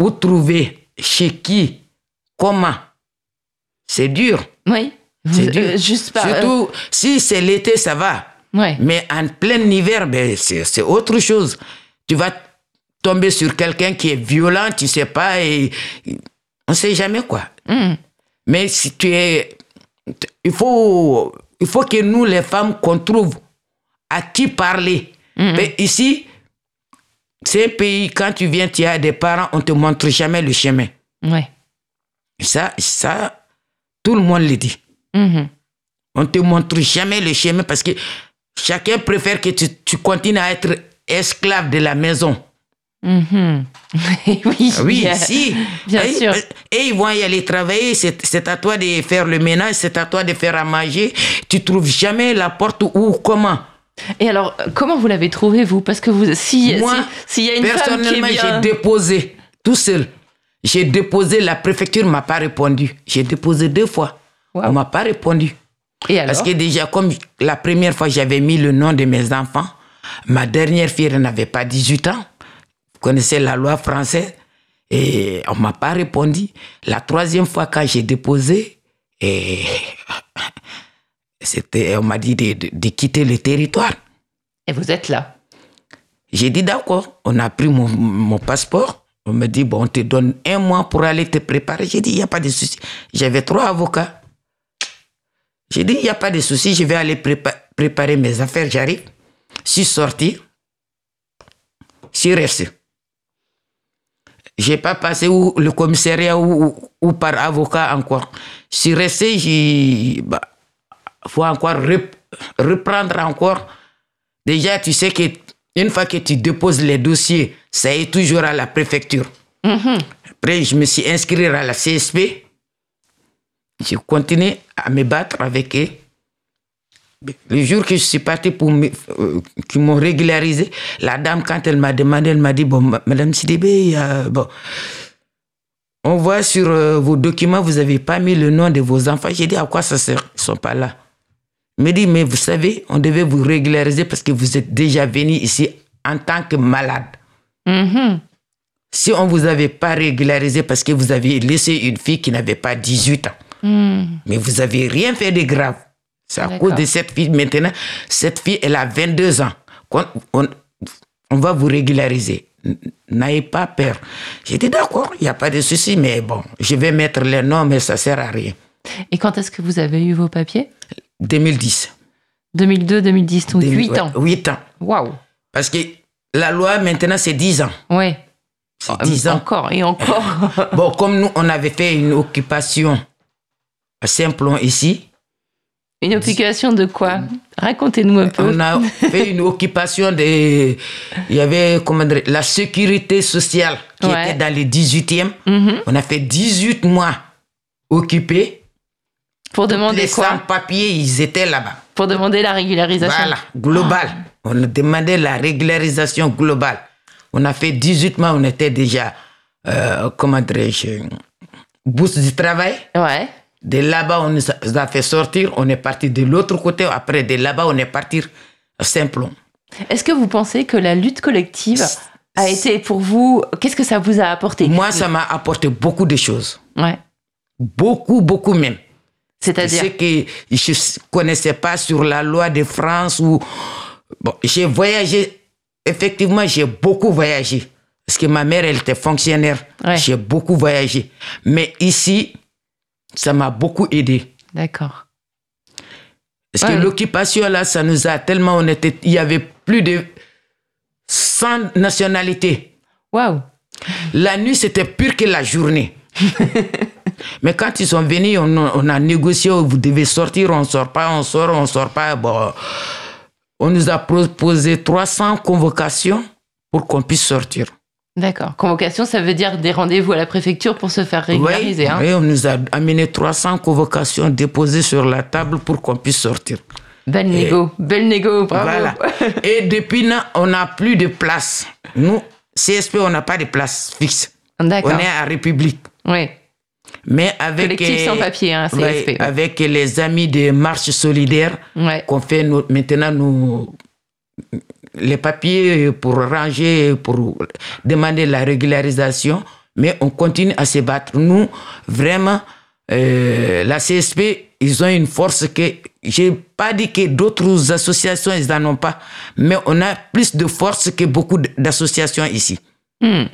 où trouver, chez qui, comment. C'est dur. Oui. C'est Vous- dur. euh, juste pas. Surtout si c'est l'été, ça va. euh, ouais. Mais en plein hiver, ben, c'est c'est autre chose. Tu vas tomber sur quelqu'un qui est violent, tu sais pas, et on sait jamais quoi. Mhm. Mais si tu es. Il faut, il faut que nous, les femmes, qu'on trouve à qui parler. Mais ici, c'est un pays, quand tu viens, tu as des parents, on te montre jamais le chemin. Ouais. Ça, ça, tout le monde le dit. Mhm. On te montre jamais le chemin parce que chacun préfère que tu, tu continues à être esclave de la maison. Mhm. oui. Oui, bien- si. bien et, sûr. Et ils vont y aller travailler, c'est à toi de faire le ménage, c'est à toi de faire à manger. Tu trouves jamais la porte où, comment? Et alors, comment vous l'avez trouvé, vous? Parce que vous, si, Moi, si- s'il y a une femme qui est personnellement, bien... j'ai déposé tout seul. J'ai déposé, la préfecture ne m'a pas répondu. J'ai déposé deux fois. Wow. On ne m'a pas répondu. Et alors? Parce que déjà, comme la première fois, j'avais mis le nom de mes enfants, ma dernière fille elle n'avait pas 18 ans. Connaissez la loi française. Et on ne m'a pas répondu. La troisième fois, quand j'ai déposé, et c'était, on m'a dit de, de- de quitter le territoire. Et vous êtes là. J'ai dit d'accord. On a pris mon, mon passeport. On me dit, bon, on te donne un mois pour aller te préparer. J'ai dit, il n'y a pas de souci. J'avais trois avocats. J'ai dit, il n'y a pas de souci, je vais aller prépa- préparer mes affaires, j'arrive. Je suis sorti. Je suis resté. Je n'ai pas passé où, le commissariat ou, ou- par avocat encore. Je suis resté, il faut encore rep- reprendre encore. Déjà, tu sais que une fois que tu déposes les dossiers, ça est toujours à la préfecture. Après, je me suis inscrit à la CSP. J'ai continué à me battre avec eux. Le jour que je suis parti pour me, euh, qu'ils m'ont régularisé, la dame, quand elle m'a demandé, elle m'a dit, bon, ma- Madame Sidibé, bon, on voit sur euh, vos documents, vous n'avez pas mis le nom de vos enfants. J'ai dit, à quoi ça sert? Ils ne sont pas là. Il me dit, mais vous savez, on devait vous régulariser parce que vous êtes déjà venu ici en tant que malade. Mhm. Si on ne vous avait pas régularisé parce que vous avez laissé une fille qui n'avait pas 18 ans, mais vous n'avez rien fait de grave. C'est à cause de cette fille. Maintenant, cette fille, elle a 22 ans. Quand on, on va vous régulariser. N'ayez pas peur. J'ai dit d'accord, il n'y a pas de souci, mais bon, je vais mettre les noms, mais ça ne sert à rien. Et quand est-ce que vous avez eu vos papiers? 2010. 2002, 2010, donc 8 Ouais, ans. 8 ans. Waouh. Parce que la loi, maintenant, c'est 10 ans. Ouais. C'est 10 ans. Encore et encore. Bon, comme nous, on avait fait une occupation à Saint-Plon ici, Une occupation de quoi? Racontez-nous un peu. on a fait une occupation de. Il y avait, comment dire, la sécurité sociale qui Ouais. était dans les 18e. Mhm. On a fait 18 mois occupés. Pour demander les quoi? sans-papiers, ils étaient là-bas. Pour demander la régularisation. Voilà, global. On a demandé la régularisation globale. On a fait 18 mois, on était déjà, euh, comment dirais-je, bourse du travail. Ouais. De là-bas, on nous a- fait sortir. On est parti de l'autre côté. Après, de là-bas, on est parti à Saint-Plon. Est-ce que vous pensez que la lutte collective a été pour vous Qu'est-ce que ça vous a apporté? Moi, ça m'a apporté beaucoup de choses. Ouais. Beaucoup, beaucoup même. C'est-à-dire? Ce que je ne connaissais pas sur la loi de France. Ou... Bon, j'ai voyagé. Effectivement, j'ai beaucoup voyagé. Parce que ma mère, elle était fonctionnaire. Ouais. J'ai beaucoup voyagé. Mais ici, ça m'a beaucoup aidé. D'accord. Parce Ouais. que l'occupation, là, ça nous a tellement... On était, il y avait plus de 100 nationalités. Waouh. La nuit, c'était pire que la journée. Mais quand ils sont venus, on, a- on a négocié, vous devez sortir, on sort pas, on sort, on sort pas. Bon, on nous a proposé 300 convocations pour qu'on puisse sortir. D'accord. Convocation, ça veut dire des rendez-vous à la préfecture pour se faire régulariser. Oui, hein. oui, on nous a amené 300 convocations déposées sur la table pour qu'on puisse sortir. Belle négo. Belle négo. Bravo. Voilà. Et depuis là, on n'a plus de place. Nous, CSP, on n'a pas de place fixe. On D'accord. est à République. Oui. Mais avec, Collectif sans papier, hein, CSP. ouais, avec les amis de Marche Solidaire, Ouais. qu'on fait nos- maintenant nous, les papiers pour ranger, pour demander la régularisation, mais on continue à se battre. Nous, vraiment, euh, la CSP, ils ont une force que j'ai pas dit que d'autres associations, ils n'en ont pas, mais on a plus de force que beaucoup d'associations ici. Hmm.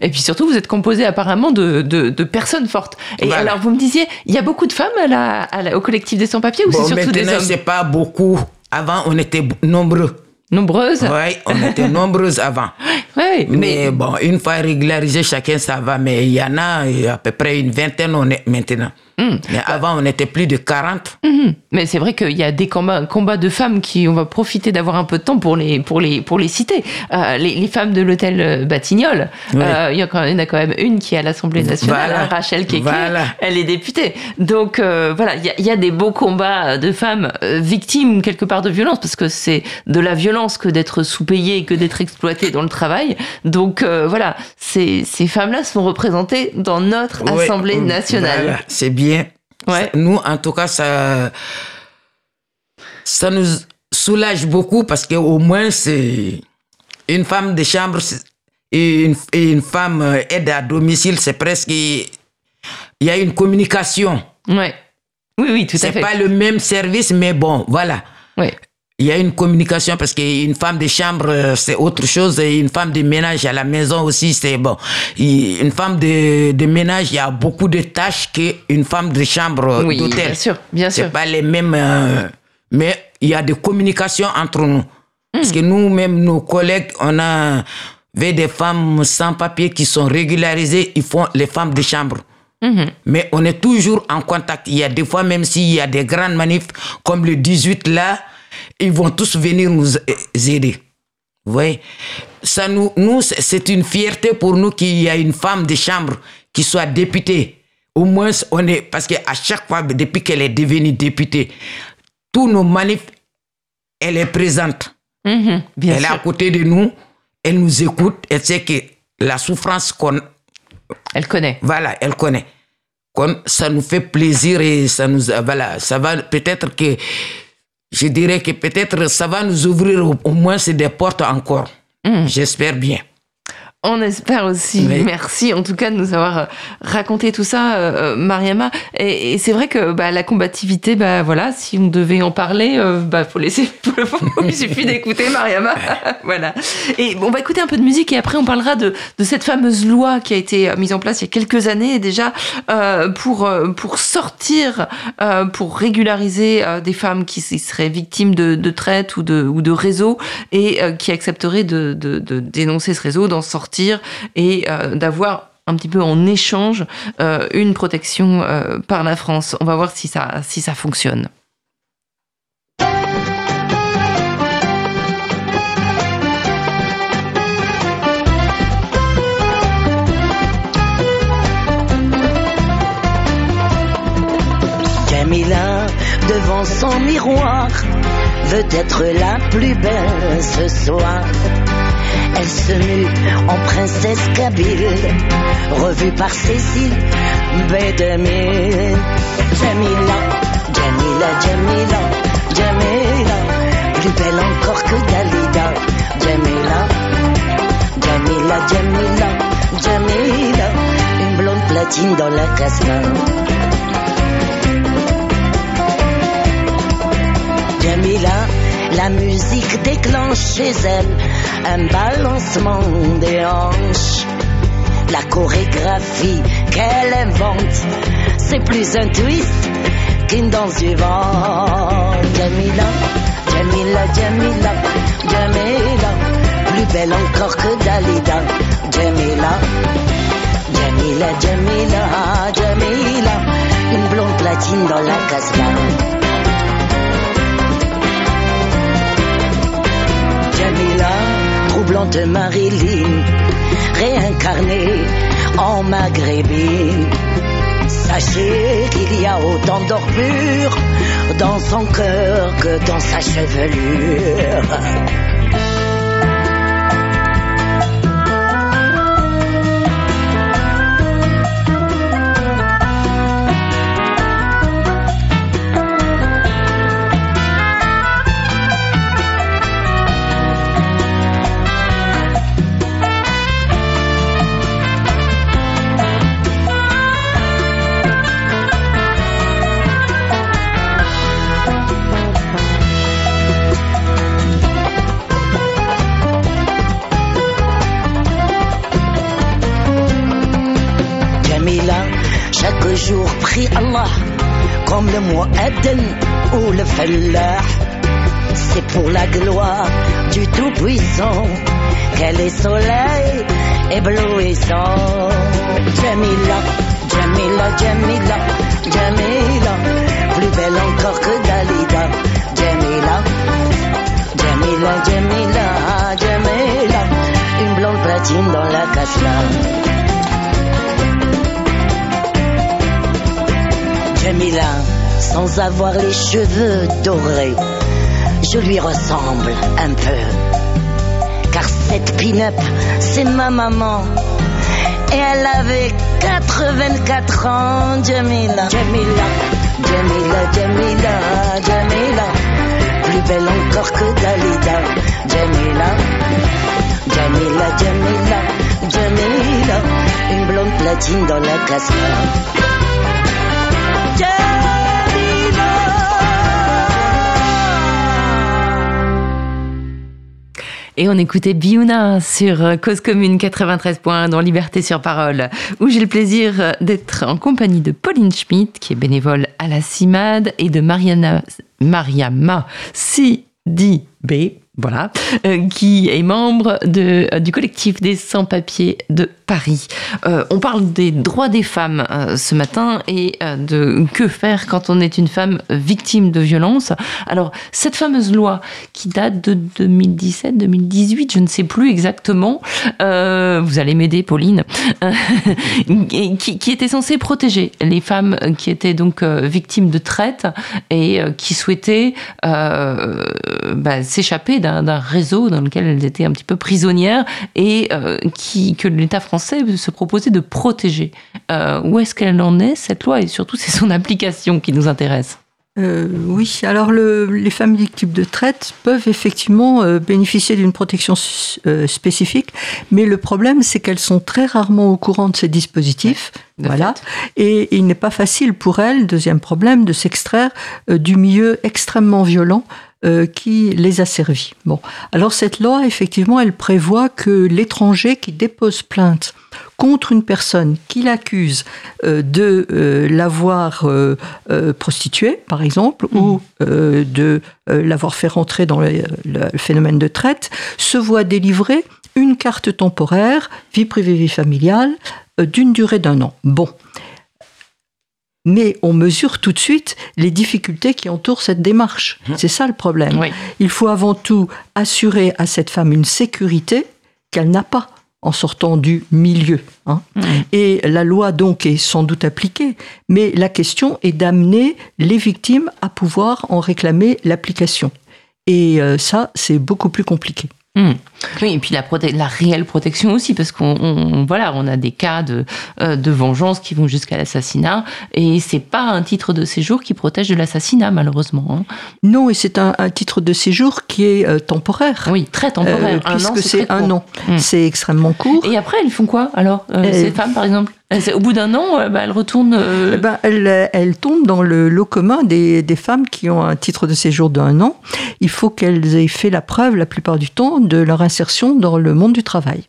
Et puis surtout, vous êtes composé apparemment de, de, de personnes fortes. Et Voilà. alors, vous me disiez, il y a beaucoup de femmes à la, à la- au collectif des sans-papiers ou Bon, c'est surtout des maintenant, hommes? c'est pas beaucoup. Avant, on était nombreux. Nombreuses Oui, on était nombreuses avant. Ouais, Mais, mais, bon, une fois régularisé, chacun ça va. Mais il y en a à peu près une vingtaine on est maintenant. Hmm. Mais avant, on était plus de 40. Mhm. mais c'est vrai qu'il y a des combats, combats de femmes qui, on va profiter d'avoir un peu de temps pour les, pour les, pour les citer. Euh, les, les femmes de l'hôtel euh, Batignolles, Oui. euh, il y, en a- il y en a quand même une qui est à l'Assemblée nationale, Voilà. Rachel Keke, Voilà. elle est députée. Donc euh, voilà, il y, y a des beaux combats de femmes victimes quelque part de violence, parce que c'est de la violence que d'être sous-payées, que d'être exploitées dans le travail. Donc euh, voilà, ces, ces femmes-là sont représentées dans notre Assemblée nationale. voilà, c'est bien. Ouais. Nous, en tout cas, ça, ça nous soulage beaucoup parce qu'au moins, c'est une femme de chambre c'est- et une, et une femme euh, aide à domicile, c'est presque. Il y a une communication. Ouais. Oui, oui, tout à C'est fait. pas le même service, mais bon, voilà. Ouais. Il y a une communication parce qu'une femme de chambre, euh, c'est autre chose. Et une femme de ménage à la maison aussi, c'est bon. Une femme de, de ménage, il y a beaucoup de tâches qu'une femme de chambre euh, Oui, d'hôtel. bien sûr, bien sûr. Pas les mêmes. euh, mais il y a des communications entre nous. Parce que nous-mêmes, nos collègues, on a vu des femmes sans papier qui sont régularisées, ils font les femmes de chambre. Mais on est toujours en contact. Il y a des fois, même s'il y a des grandes manifs, comme le 18 là, ils vont tous venir nous aider. Vous voyez? Ça nous, nous c'est- une fierté pour nous qu'il y a une femme de chambre qui soit députée. Au moins, on est. Parce qu'à chaque fois, depuis qu'elle est devenue députée, tous nos manifs, elle est présente. Mhm, bien elle est à côté de nous, elle nous écoute, elle sait que la souffrance qu'on Elle connaît. Voilà, elle connaît. Comme ça nous fait plaisir et ça nous, voilà, ça va peut-être que, je dirais que peut-être ça va nous ouvrir au, au moins des portes encore. Mm. J'espère bien. On espère aussi. Oui. Merci en tout cas de nous avoir euh, raconté tout ça, euh, euh, Mariama. Et, et c'est vrai que bah, la combativité, bah voilà, si on devait en parler, euh, bah faut laisser. Il suffit d'écouter Mariama. voilà. Et on va écouter un peu de musique et après on parlera de, de cette fameuse loi qui a été mise en place il y a quelques années déjà euh, pour pour sortir, euh, pour régulariser euh, des femmes qui seraient victimes de, de traite ou de ou de réseaux et euh, qui accepteraient de, de, de dénoncer ce réseau, d'en sortir et euh, d'avoir un petit peu en échange euh, une protection euh, par la France. On va voir si ça, si ça fonctionne. Jamila, devant son miroir, veut être la plus belle ce soir. Elle se mue en princesse kabyle, revue par Cécile Bédemil. Jamila, Jamila, Jamila, Jamila, plus belle encore que Dalida. Jamila, Jamila, Jamila, Jamila, une blonde platine dans la cascade. Jamila, la musique déclenche chez elle un balancement des hanches. La chorégraphie qu'elle invente, c'est plus un twist qu'une danse du vent. Jamila, Jamila, Jamila, Jamila, plus belle encore que Dalida. Jamila, Jamila, Jamila, Jamila, une blonde platine dans la cascade. Troublante Marilyn, réincarnée en maghrébine. Sachez qu'il y a autant d'or pur dans son cœur que dans sa chevelure. Comme le mois Aden ou le Fallah. C'est pour la gloire du Tout-Puissant qu'elle est soleil éblouissant. Jamila, Jamila, Jamila, Jamila, plus belle encore que Dalida. Jamila, Jamila, Jamila, Jamila, une blonde platine dans la cascade. Jamila, sans avoir les cheveux dorés, je lui ressemble un peu. Car cette pin-up, c'est ma maman. Et elle avait 84 ans, Jamila. Jamila, Jamila, Jamila, Jamila. Plus belle encore que Dalida. Jamila, Jamila, Jamila, Jamila. Une blonde platine dans la cascade. Et on écoutait Biouna sur euh, Cause Commune 93 points dans Liberté sur Parole, où j'ai le plaisir euh, d'être en compagnie de Pauline Schmitt, qui est bénévole à la CIMAD, et de Mariana, Mariama Sidi-B, voilà, euh, qui est membre de, du collectif des sans-papiers de Euh, on parle des droits des femmes euh, ce matin et euh, de que faire quand on est une femme victime de violence. Alors, cette fameuse loi qui date de 2017-2018, je ne sais plus exactement, vous allez m'aider Pauline, qui, était censée protéger les femmes qui étaient donc victimes de traite et qui souhaitaient bah, s'échapper d'un réseau dans lequel elles étaient un petit peu prisonnières et que l'État français se proposait de protéger. Euh, où est-ce qu'elle en est, cette loi Et surtout, c'est son application qui nous intéresse? Euh, oui, alors le- les femmes victimes de traite peuvent effectivement euh, bénéficier d'une protection euh, spécifique, mais le problème c'est qu'elles sont très rarement au courant de ces dispositifs. de voilà. fait. Et il n'est pas facile pour elles, deuxième problème, de s'extraire du milieu extrêmement violent euh, qui les a servis. Bon, alors cette loi, effectivement, elle prévoit que l'étranger qui dépose plainte contre une personne qui l'accuse euh, de euh, l'avoir prostituée, par exemple, ou euh, de l'avoir fait rentrer dans le, le phénomène de traite, se voit délivrer une carte temporaire, vie privée, vie familiale, d'une durée d'un an. Bon. Mais on mesure tout de suite les difficultés qui entourent cette démarche. C'est ça le problème. Oui. Il faut avant tout assurer à cette femme une sécurité qu'elle n'a pas en sortant du milieu. hein. Et la loi donc est sans doute appliquée, mais la question est d'amener les victimes à pouvoir en réclamer l'application. Et euh, ça, c'est beaucoup plus compliqué. Hmm. Oui, et puis la, la réelle protection aussi, parce qu'on on- voilà, on a des cas de, euh, de vengeance qui vont jusqu'à l'assassinat, et c'est pas un titre de séjour qui protège de l'assassinat, malheureusement. hein. Non, et c'est un, un titre de séjour qui est euh, temporaire. Oui, très temporaire. Euh, puisque c'est un an. Mm. C'est extrêmement court. Et après, elles font quoi alors euh, Euh, Ces femmes, par exemple? Au bout d'un an, euh, bah, elles retournent. euh, Eh ben, elle, elle tombe dans le lot commun des, des femmes qui ont un titre de séjour d'un an. Il faut qu'elles aient fait la preuve, la plupart du temps, de leur insertion dans le monde du travail.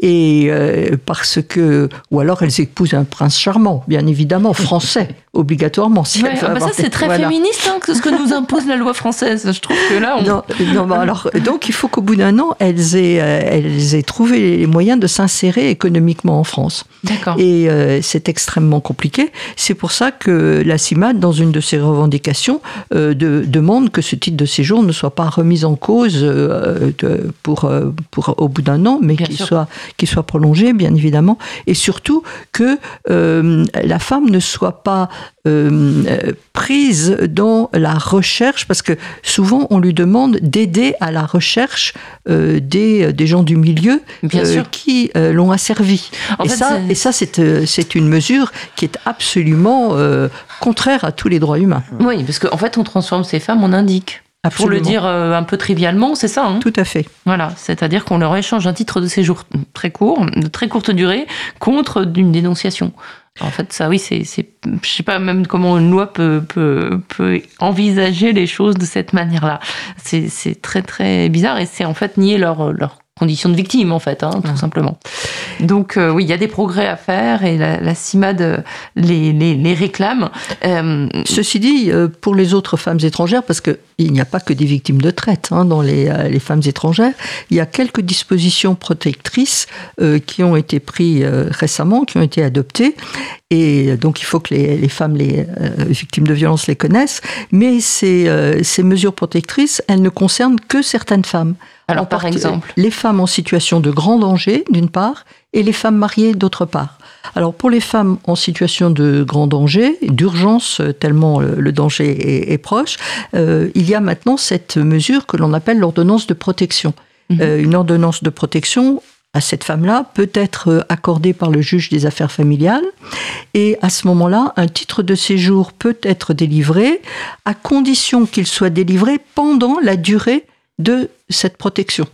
Et euh, parce que, ou alors elles épousent un prince charmant, bien évidemment, français, obligatoirement. Si ouais, ah bah ça, c'est très voilà. féministe, hein, ce que nous impose la loi française. Je trouve que là, on. Non, non, bah alors, donc il faut qu'au bout d'un an, elles aient, euh, elles aient trouvé les moyens de s'insérer économiquement en France. D'accord. Et euh, c'est extrêmement compliqué. C'est pour ça que la CIMAD, dans une de ses revendications, euh, de- demande que ce titre de séjour ne soit pas remis en cause euh, de- pour, euh, pour au bout d'un an, mais qu'il soit, qu'il soit prolongé, bien évidemment. Et surtout que euh, la femme ne soit pas euh, euh, prise dans la recherche, parce que souvent on lui demande d'aider à la recherche euh, des, des gens du milieu Bien sûr. qui l'ont asservi. En et, fait, ça, c'est- et ça, c'est c'est une mesure qui est absolument contraire à tous les droits humains. Oui, parce qu'en fait, on transforme ces femmes en indiques. Pour le Absolument. dire un peu trivialement, c'est ça. hein? Tout à fait. Voilà, c'est-à-dire qu'on leur échange un titre de séjour très court, de très courte durée, contre d'une dénonciation. En fait, ça, oui, c'est, c'est, je sais pas même comment une loi peut, peut, peut envisager les choses de cette manière-là. C'est, c'est très très bizarre et c'est en fait nier leur, leur condition de victime, en fait, hein, tout simplement. Donc, euh, oui, il y a des progrès à faire et la, la CIMAD euh, les, les, les réclame. Euh, Ceci dit, pour les autres femmes étrangères, parce qu'il n'y a pas que des victimes de traite hein, dans les, les femmes étrangères, il y a quelques dispositions protectrices euh, qui ont été prises récemment, qui ont été adoptées. Et donc, il faut que les, femmes les victimes de violences les connaissent. Mais ces, ces mesures protectrices, elles ne concernent que certaines femmes. Alors, par partie- exemple Les femmes en situation de grand danger, d'une part, et les femmes mariées, d'autre part. Alors, pour les femmes en situation de grand danger, d'urgence, euh, tellement le, danger est, est proche, euh, il y a maintenant cette mesure que l'on appelle l'ordonnance de protection. Euh, une ordonnance de protection à cette femme-là peut être euh, accordée par le juge des affaires familiales et à ce moment-là, un titre de séjour peut être délivré à condition qu'il soit délivré pendant la durée de cette protection.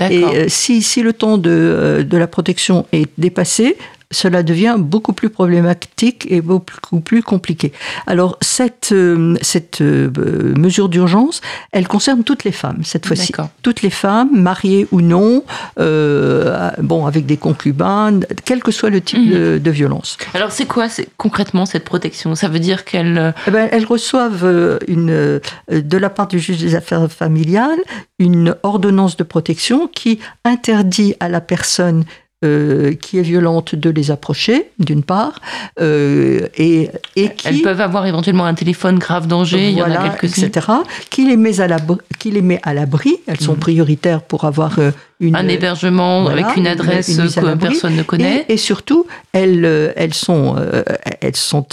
Et euh, si, si le temps de, euh, de la protection est dépassé, cela devient beaucoup plus problématique et beaucoup plus compliqué. Alors cette, euh, cette euh, mesure d'urgence, elle concerne toutes les femmes cette fois-ci. D'accord. Toutes les femmes, mariées ou non, euh, bon avec des concubins, quel que soit le type Mhm. de, de violence. Alors, c'est quoi concrètement cette protection? Ça veut dire qu'elle. euh, Eh ben, elles reçoivent une, de la part du juge des affaires familiales une ordonnance de protection qui interdit à la personne euh, qui est violente de les approcher, d'une part, euh, et, et qui... Elles peuvent avoir éventuellement un téléphone grave danger, il y en a quelques-unes. etc., qui les met à l'abri, qui les met à l'abri. Elles sont Mhm. prioritaires pour avoir euh, une, Un hébergement voilà, avec une adresse une que personne ne connaît. Et, et surtout, elles, elles sont, elles sont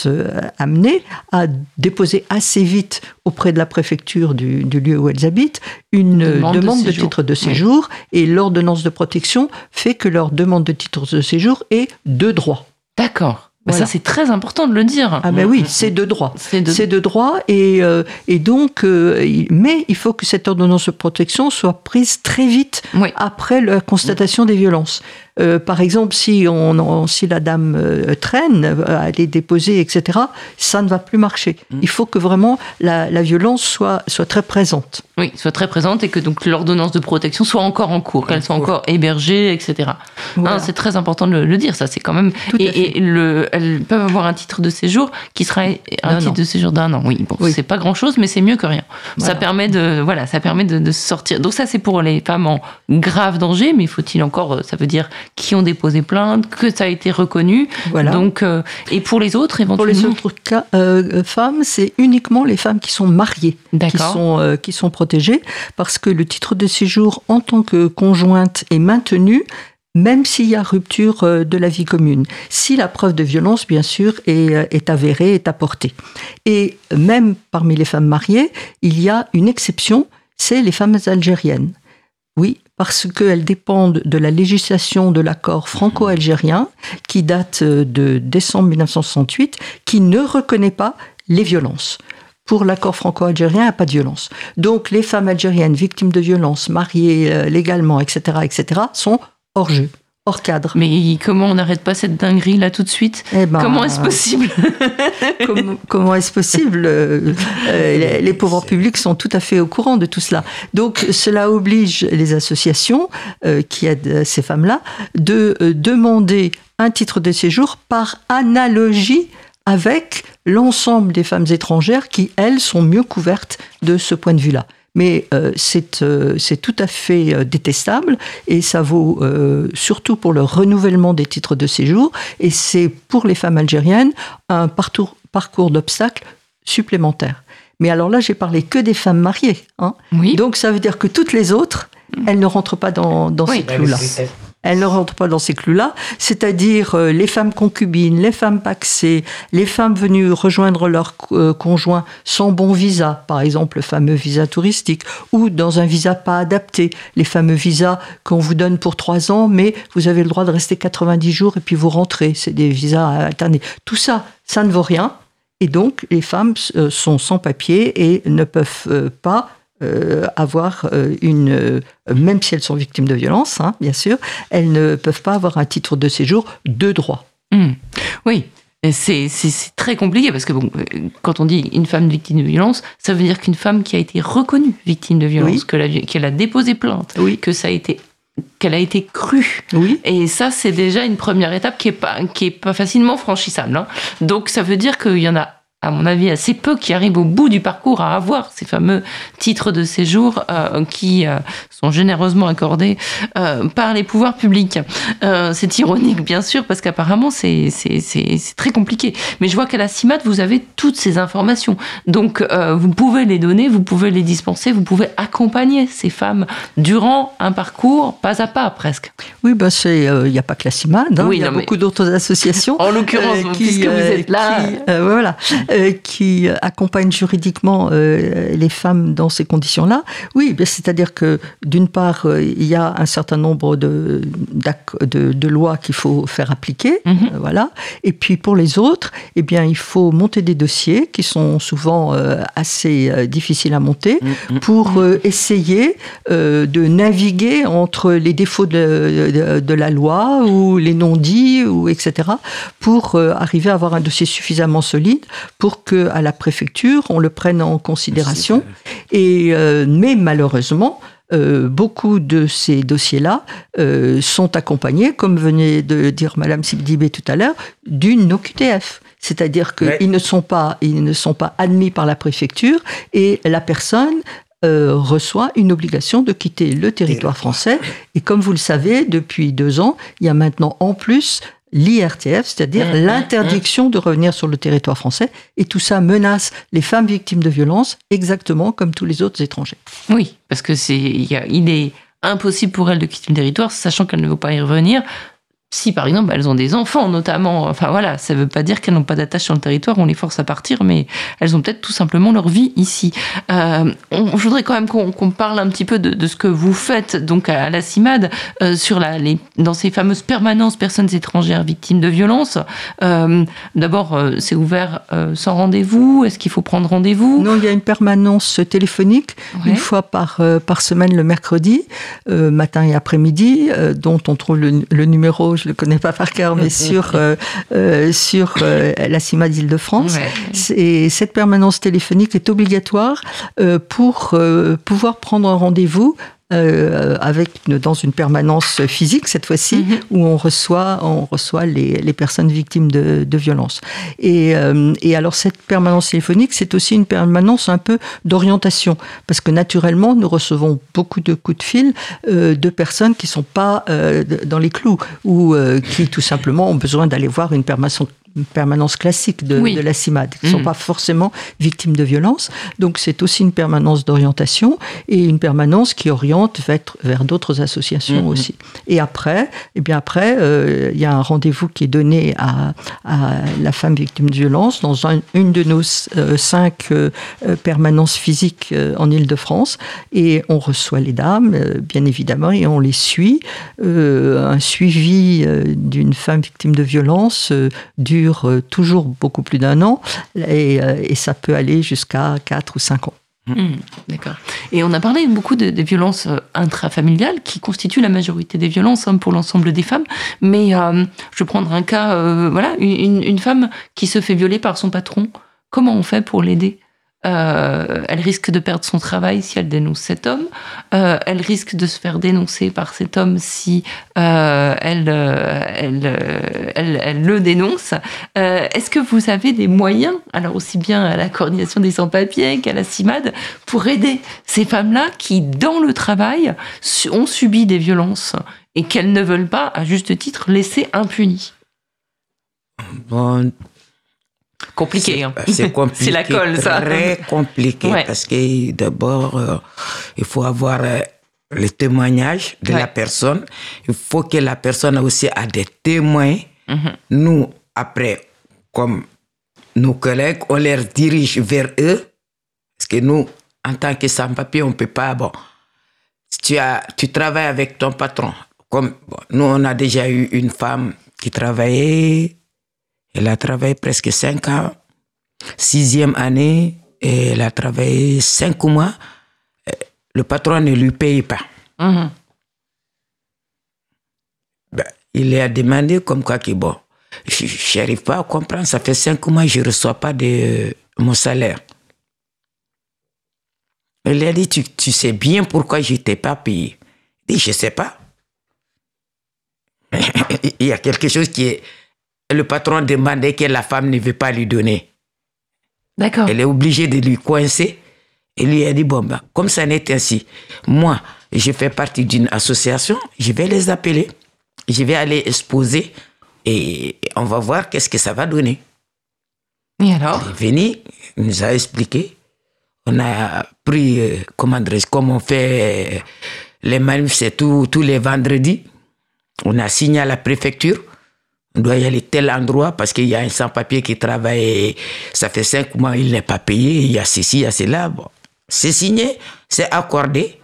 amenées à déposer assez vite auprès de la préfecture du, du lieu où elles habitent une Demande demande, de titre de séjour. Et l'ordonnance de protection fait que leur demande de titre de séjour est de droit. D'accord. Voilà. Ça, c'est très important de le dire. Ah ben oui, c'est de droit. C'est de- droit et, euh, et donc, euh, mais il faut que cette ordonnance de protection soit prise très vite Oui. après la constatation des violences. Euh, par exemple, si, on, si la dame euh, traîne, euh, elle est déposée, etc., ça ne va plus marcher. Il faut que vraiment la, la violence soit, soit très présente. Oui, soit très présente et que donc l'ordonnance de protection soit encore en cours, qu'elle soit cours. encore hébergée, etc. Voilà. Hein, c'est très important de le, le dire, ça c'est quand même. Tout et et le, elles peuvent avoir un titre de séjour qui sera un titre an. de séjour d'un an. Oui, bon, Oui. c'est pas grand chose, mais c'est mieux que rien. Ça permet de, voilà, ça permet de, de sortir. Donc ça c'est pour les femmes en grave danger, mais faut-il encore, euh, ça veut dire qui ont déposé plainte, que ça a été reconnu. Voilà. Donc euh, et pour les autres Pour éventuellement. les autres cas, euh, femmes, c'est uniquement les femmes qui sont mariées qui sont, euh, qui sont protégées, parce que le titre de séjour en tant que conjointe est maintenu, même s'il y a rupture euh, de la vie commune. Si la preuve de violence, bien sûr, est, euh, est avérée, est apportée. Et même parmi les femmes mariées, il y a une exception, c'est les femmes algériennes. Oui, parce qu'elles dépendent de la législation de l'accord franco-algérien qui date euh, de décembre 1968, qui ne reconnaît pas les violences. Pour l'accord franco-algérien, il n'y a pas de violence. Donc les femmes algériennes victimes de violences, mariées euh, légalement, etc., etc., sont hors jeu, hors cadre. Mais comment on n'arrête pas cette dinguerie là tout de suite? Eh ben, Comment est-ce possible? comment, comment est-ce possible? Euh, euh, les, les pouvoirs publics sont tout à fait au courant de tout cela. Donc cela oblige les associations euh, qui aident ces femmes-là de euh, demander un titre de séjour par analogie avec l'ensemble des femmes étrangères qui, elles, sont mieux couvertes de ce point de vue-là. Mais euh, c'est euh, c'est tout à fait euh, détestable et ça vaut euh, surtout pour le renouvellement des titres de séjour et c'est pour les femmes algériennes un parcours, parcours d'obstacles supplémentaire. Mais alors là, j'ai parlé que des femmes mariées. Hein. Oui. Donc ça veut dire que toutes les autres, elles ne rentrent pas dans, dans Oui. ces clous-là. Elles ne rentrent pas dans ces clous-là, c'est-à-dire euh, les femmes concubines, les femmes paxées, les femmes venues rejoindre leur euh, conjoint sans bon visa, par exemple le fameux visa touristique, ou dans un visa pas adapté, les fameux visas qu'on vous donne pour trois ans, mais vous avez le droit de rester 90 jours et puis vous rentrez. C'est des visas alternés. Tout ça, ça ne vaut rien. Et donc, les femmes euh, sont sans papier et ne peuvent pas euh, avoir euh, une, euh, même si elles sont victimes de violences, hein, bien sûr, elles ne peuvent pas avoir un titre de séjour de droit. Hmm. Oui. C'est très compliqué parce que bon, quand on dit une femme victime de violence, ça veut dire qu'une femme qui a été reconnue victime de violence, Oui. qu'elle a déposé plainte, Oui. que ça a été qu'elle a été crue. Oui. Et ça, c'est déjà une première étape qui est pas, qui est pas facilement franchissable. hein. Donc, ça veut dire qu'il y en a, à mon avis, assez peu qui arrivent au bout du parcours à avoir ces fameux titres de séjour euh, qui euh, sont généreusement accordés euh, par les pouvoirs publics. C'est ironique, bien sûr, parce qu'apparemment, c'est c'est- c'est- c'est très compliqué. Mais je vois qu'à la CIMAT, vous avez toutes ces informations. Donc, vous pouvez les donner, vous pouvez les dispenser, vous pouvez accompagner ces femmes durant un parcours pas à pas, presque. Oui, ben c'est, il n'y a pas que la CIMAD, hein, Oui, il y a non, mais- beaucoup d'autres associations. En l'occurrence, puisque vous êtes là. qui, voilà, euh, qui accompagnent juridiquement euh, les femmes dans ces conditions-là. Oui, c'est-à-dire que d'une part, euh, il y a un certain nombre de, d'acc- de, de lois qu'il faut faire appliquer, Mhm. euh, voilà. Et puis pour les autres, eh bien, il faut monter des dossiers qui sont souvent euh, assez euh, difficiles à monter pour euh, essayer euh, de naviguer entre les défauts de, de- la loi ou les non-dits ou etc. pour euh, arriver à avoir un dossier suffisamment solide pour que à la préfecture on le prenne en considération. Et euh, mais malheureusement. euh, beaucoup de ces dossiers-là euh, sont accompagnés, comme venait de dire Madame Sibdibé tout à l'heure, d'une OQTF. C'est-à-dire qu'ils ne sont pas, ils ne sont pas admis par la préfecture et la personne euh, reçoit une obligation de quitter le territoire français. Et comme vous le savez, depuis deux ans, il y a maintenant en plus l'IRTF, c'est-à-dire Mmh, mmh, l'interdiction de revenir sur le territoire français. Et tout ça menace les femmes victimes de violences exactement comme tous les autres étrangers. Oui, parce que c'est, il, est impossible pour elles de quitter le territoire, sachant qu'elles ne vont pas y revenir. Si par exemple elles ont des enfants, notamment, enfin voilà, ça ne veut pas dire qu'elles n'ont pas d'attache sur le territoire, on les force à partir, mais elles ont peut-être tout simplement leur vie ici. Euh, on- je voudrais quand même qu'on parle un petit peu de, de ce que vous faites donc à, la CIMAD euh, sur la, les, dans ces fameuses permanences personnes étrangères victimes de violences. Euh, D'abord, euh, c'est ouvert sans rendez-vous Est-ce qu'il faut prendre rendez-vous? Non, il y a une permanence téléphonique Ouais. une fois par, par semaine le mercredi, matin et après-midi, dont on trouve le, le numéro, je ne le connais pas par cœur, mais sur, euh, euh, sur euh, la CIMAD d'Île-de-France. Ouais. Et cette permanence téléphonique est obligatoire euh, pour euh, pouvoir prendre un rendez-vous euh, avec une- dans une permanence physique cette fois-ci Mhm. où on reçoit on reçoit les, les personnes victimes de, de violences et, euh, et alors cette permanence téléphonique c'est aussi une permanence un peu d'orientation parce que naturellement nous recevons beaucoup de coups de fil euh, de personnes qui sont pas euh, dans les clous ou euh, qui tout simplement ont besoin d'aller voir une permanence une permanence classique de, Oui. de la CIMAD, qui ne sont Mhm. pas forcément victimes de violences. Donc c'est aussi une permanence d'orientation et une permanence qui oriente vers, vers d'autres associations Mhm. aussi. Et après, eh bien après, euh, il y a un rendez-vous qui est donné à, à la femme victime de violence dans un- une de nos euh, cinq euh, permanences physiques en Île-de-France. Et on reçoit les dames, bien évidemment, et on les suit. Un suivi d'une femme victime de violence euh, dure euh, toujours beaucoup plus d'un an et, euh, et ça peut aller jusqu'à 4 ou 5 ans. Hmm, D'accord. Et on a parlé beaucoup de- des violences euh, intrafamiliales qui constituent la majorité des violences hein, pour l'ensemble des femmes. Mais euh, je vais prendre un cas, euh, voilà, une femme qui se fait violer par son patron. Comment on fait pour l'aider? Euh, Elle risque de perdre son travail si elle dénonce cet homme. Euh, elle risque de se faire dénoncer par cet homme si euh, elle, elle, elle, elle le dénonce. Est-ce que vous avez des moyens, alors aussi bien à la coordination des sans-papiers qu'à la CIMAD, pour aider ces femmes-là qui, dans le travail, ont subi des violences et qu'elles ne veulent pas, à juste titre, laisser impunies? Bon, Compliqué, c'est- hein. Compliqué. C'est la colle, ça. Très compliqué Ouais. parce que d'abord, euh, il faut avoir euh, le témoignage de Ouais. la personne. Il faut que la personne aussi a des témoins. Mhm. Nous, après, comme nos collègues, on les dirige vers eux. Parce que nous, en tant que sans-papier, on ne peut pas. Bon, si tu, as, tu travailles avec ton patron. Comme bon, nous, on a déjà eu une femme qui travaillait. Elle a travaillé presque cinq ans. Sixième année, et elle a travaillé cinq mois. Le patron ne lui paye pas. Mhm. Ben, il lui a demandé comme quoi que bon, je n'arrive pas à comprendre, ça fait cinq mois je ne reçois pas de mon salaire. Il lui a dit, tu, tu sais bien pourquoi je ne t'ai pas payé. Il dit, je ne sais pas. Il y a quelque chose qui est... Le patron demandait que la femme ne veut pas lui donner. D'accord. Elle est obligée de lui coincer. Et lui a dit, bon, ben, comme ça n'est ainsi, moi, je fais partie d'une association, je vais les appeler, je vais aller exposer et on va voir qu'est-ce que ça va donner. Et alors Il est venu, il nous a expliqué. On a pris, euh, comment comme on fait euh, les manifs, c'est tous les vendredis. On a signé à la préfecture. On doit y aller tel endroit parce qu'il y a un sans-papier qui travaille. et Ça fait cinq mois, il n'est pas payé. Il y a ceci, il y a cela. Bon, c'est signé, c'est accordé.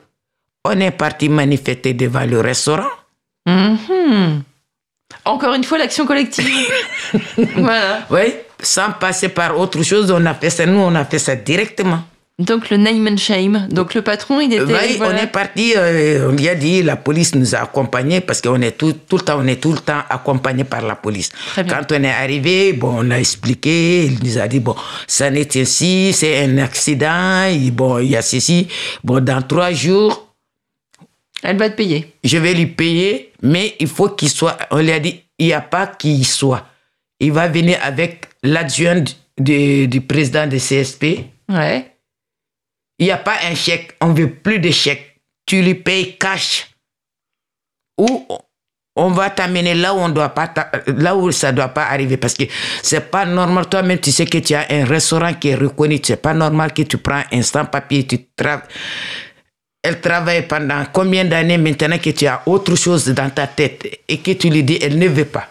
On est parti manifester devant le restaurant. Mhm. Encore une fois, l'action collective. voilà. Oui, sans passer par autre chose, on a fait ça. Nous, on a fait ça directement. Donc le name and shame. Donc le patron, il était. Oui, voilà. on est parti, euh, on lui a dit, la police nous a accompagnés parce qu'on est tout, tout le temps, on est tout le temps accompagné par la police. Quand on est arrivé, bon, on a expliqué, il nous a dit, bon, ça n'est ainsi, c'est un accident, et bon, il y a ceci, bon, dans trois jours, Elle va te payer. je vais lui payer, mais il faut qu'il soit, on lui a dit, il n'y a pas qu'il soit. Il va venir avec l'adjoint du, du président de CSP, Ouais. Il n'y a pas un chèque. On veut plus de chèques. Tu lui payes cash. Ou on va t'amener là où on doit pas, t'a- là où ça doit pas arriver parce que c'est pas normal. Toi-même, tu sais que tu as un restaurant qui est reconnu. C'est pas normal que tu prends un sans-papier, tu travailles. Elle travaille pendant combien d'années maintenant que tu as autre chose dans ta tête et que tu lui dis elle ne veut pas.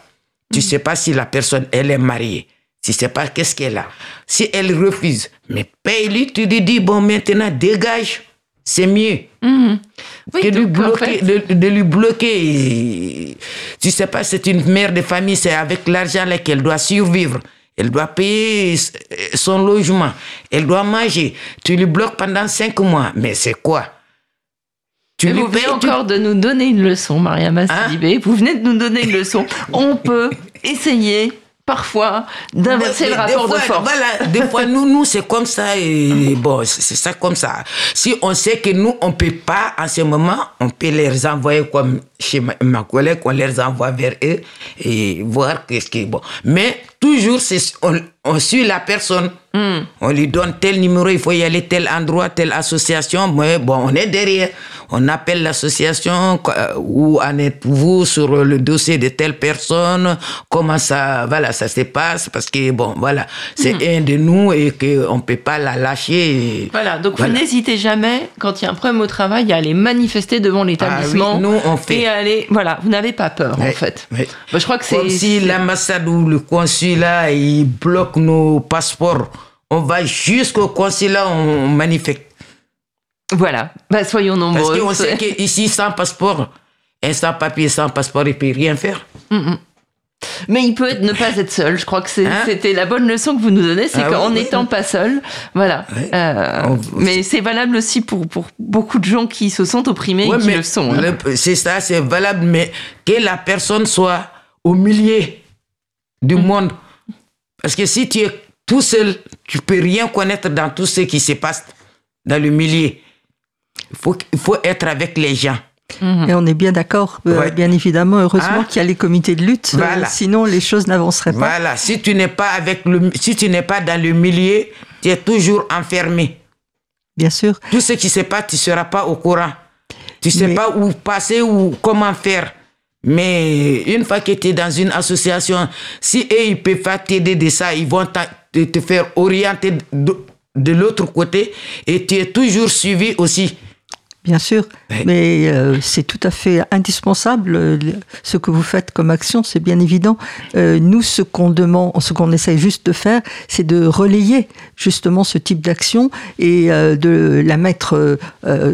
Tu sais pas si la personne elle est mariée. Tu sais pas qu'est-ce qu'elle a? Si elle refuse, mais paye-lui, tu lui dis bon maintenant dégage. C'est mieux Oui, que lui en fait- de, de lui bloquer. Tu sais pas, c'est une mère de famille, c'est avec l'argent qu'elle doit survivre. Elle doit payer s- son logement. Elle doit manger. Tu lui bloques pendant cinq mois. Mais c'est quoi? Tu vous venez tu- encore de nous donner une leçon, Mariama Hein? Sidibé. Vous venez de nous donner une leçon. On peut essayer parfois d'inverser le rapport de fois, force. Voilà, des fois, nous, nous c'est comme ça. Et bon, c'est c'est ça comme ça. Si on sait que nous, on peut pas en ce moment, on peut les envoyer comme chez ma, ma collègue, on les envoie vers eux et voir qu'est-ce qui est bon. Mais toujours, c'est- on, on suit la personne. On lui donne tel numéro, il faut y aller tel endroit, telle association. Mais bon, on est derrière. On appelle l'association, quoi, où en êtes-vous sur le dossier de telle personne, comment ça, voilà, ça se passe, parce que bon, voilà, c'est un de nous et qu'on ne peut pas la lâcher. Voilà, donc Voilà. vous n'hésitez jamais, quand il y a un problème au travail, à aller manifester devant l'établissement. Ah oui, nous, on fait. Et aller, voilà, vous n'avez pas peur, en fait. Bah, je crois que c'est. Comme si l'ambassade ou le consulat, ils nos passeports. On va jusqu'au consulat, on manifeste. Voilà, bah, soyons Parce nombreux. qu'on sait qu'ici, sans passeport, un sans papier, sans passeport, il ne peut rien faire. Mais il peut être, ne pas être seul. Je crois que Hein? c'était la bonne leçon que vous nous donnez, c'est Ah qu'en oui, n'étant oui. pas seul, voilà. Euh, On- mais c'est valable aussi pour, pour beaucoup de gens qui se sentent opprimés et qui mais le sont. hein. C'est ça, c'est valable, mais que la personne soit au milieu du Mm. monde. Parce que si tu es tout seul, tu peux rien connaître dans tout ce qui se passe dans le milieu. Il faut, il faut être avec les gens. Et on est bien d'accord, euh, Ouais. bien évidemment, heureusement Hein? qu'il y a les comités de lutte, euh, sinon les choses n'avanceraient pas. Voilà, si tu n'es pas avec le, si tu n'es pas dans le milieu, tu es toujours enfermé. Bien sûr. Tout ce qui se passe, tu ne seras pas au courant. Tu ne sais Mais- pas où passer ou comment faire. Mais une fois que tu es dans une association, si eux, ils peuvent pas t'aider de ça, ils vont te faire orienter de, de l'autre côté et tu es toujours suivi aussi. Bien sûr, mais euh, c'est tout à fait indispensable. euh, Ce que vous faites comme action, c'est bien évident. Euh, nous, ce qu'on demande, ce qu'on essaye juste de faire, c'est de relayer justement ce type d'action et euh, de la mettre,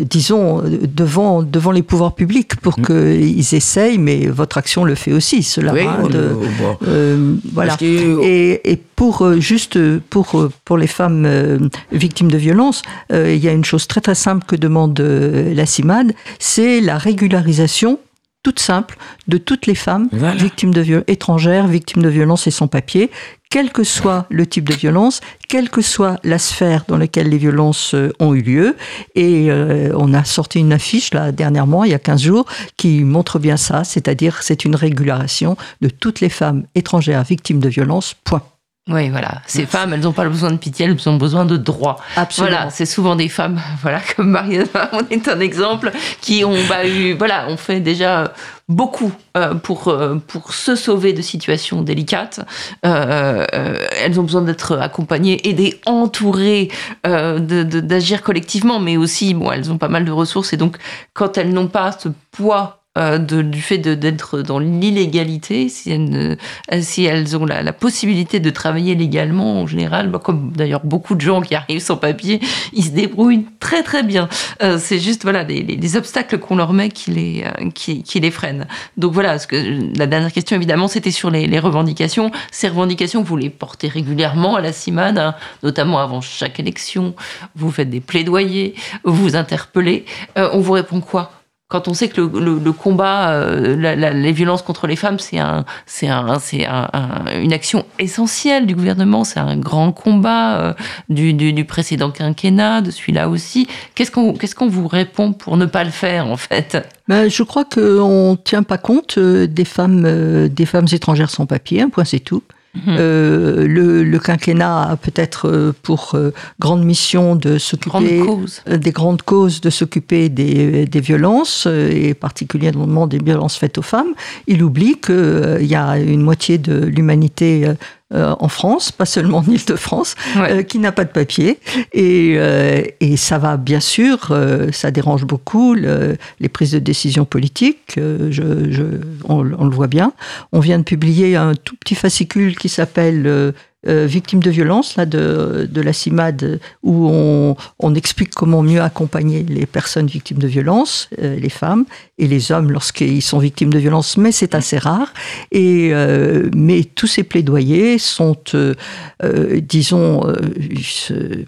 disons, devant devant les pouvoirs publics pour qu'ils essayent. Mais votre action le fait aussi, cela. Mm. Oui, hein, de- bon. voilà. Que- Et, et pour juste pour pour les femmes victimes de violences, il y a une chose très très simple que demande euh, la CIMAD, c'est la régularisation toute simple de toutes les femmes Voilà. victimes de violences étrangères, victimes de violences et sans papier, quel que soit le type de violence, quelle que soit la sphère dans laquelle les violences euh, ont eu lieu. Et euh, on a sorti une affiche là dernièrement, il y a 15 jours, qui montre bien ça, c'est-à-dire c'est une régularisation de toutes les femmes étrangères victimes de violences. Point. Oui, voilà. Ces femmes, elles n'ont pas besoin de pitié, elles ont besoin de droits. Absolument. Voilà, c'est souvent des femmes, voilà, comme Mariana, on est un exemple, qui ont bah, eu, voilà, on fait déjà beaucoup euh, pour, euh, pour se sauver de situations délicates. Euh, elles ont besoin d'être accompagnées, aidées, entourées, d'agir collectivement, mais aussi, bon, elles ont pas mal de ressources et donc, quand elles n'ont pas ce poids euh, de- du fait d'être dans l'illégalité, si elles, euh, si elles ont la, la possibilité de travailler légalement, en général, bah, comme d'ailleurs beaucoup de gens qui arrivent sans papier, ils se débrouillent très très bien. Euh, c'est juste voilà les, les- les obstacles qu'on leur met qui les, euh, qui, qui les freinent. Donc voilà, ce que, la dernière question évidemment c'était sur les, les revendications. Ces revendications, vous les portez régulièrement à la CIMAD, hein, notamment avant chaque élection. Vous faites des plaidoyers, vous interpellez. Euh, on vous répond quoi? Quand on sait que le, combat, euh, les violences contre les femmes, c'est un, c'est un, c'est un- un- une action essentielle du gouvernement, c'est un grand combat euh, du, précédent quinquennat, de celui-là aussi. Qu'est-ce qu'on, qu'est-ce qu'on vous répond pour ne pas le faire en fait? Ben, je crois qu'on ne tient pas compte euh, des femmes, des femmes étrangères sans papier, un point c'est tout. Euh, le, le quinquennat a peut-être euh, pour euh, grande mission de s'occuper Grande euh, des grandes causes, de s'occuper des, des violences, et particulièrement des violences faites aux femmes. Il oublie qu'il y a une moitié de l'humanité euh, euh, en France, pas seulement en Ile-de-France, Ouais. euh, qui n'a pas de papier. Et, euh, et ça va, bien sûr, euh, ça dérange beaucoup le- les prises de décision politiques. euh, je, je- on, on le voit bien. On vient de publier un tout petit fascicule qui s'appelle euh, Victimes de violence, là, de, de la CIMAD, où on, on explique comment mieux accompagner les personnes victimes de violence, euh, les femmes et les hommes lorsqu'ils sont victimes de violence, mais c'est assez rare. Et, euh, mais tous ces plaidoyers sont, euh, euh, disons, se,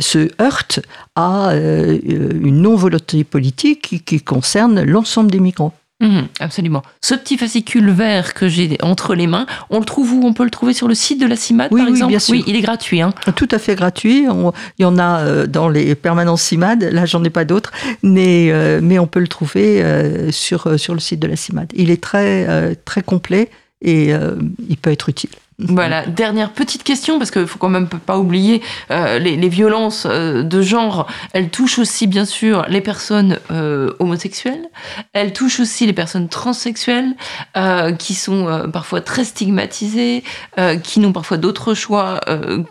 se heurtent à une non-volonté politique qui, qui concerne l'ensemble des migrants. Mhm, absolument. Ce petit fascicule vert que j'ai entre les mains, on le trouve où? On peut le trouver sur le site de la CIMAD, Oui, par oui, exemple? bien sûr. Oui, il est gratuit. Hein. Tout à fait gratuit. On- il y en a euh, dans les permanences CIMAD. Là, j'en ai pas d'autres, mais euh, mais on peut le trouver euh, sur sur le site de la CIMAD. Il est très euh, très complet et il peut être utile. Voilà, dernière petite question, parce qu'il faut quand même pas oublier, euh, les, violences euh, de genre, elles touchent aussi bien sûr les personnes euh, homosexuelles, elles touchent aussi les personnes transsexuelles, qui sont parfois très stigmatisées, qui n'ont parfois d'autres choix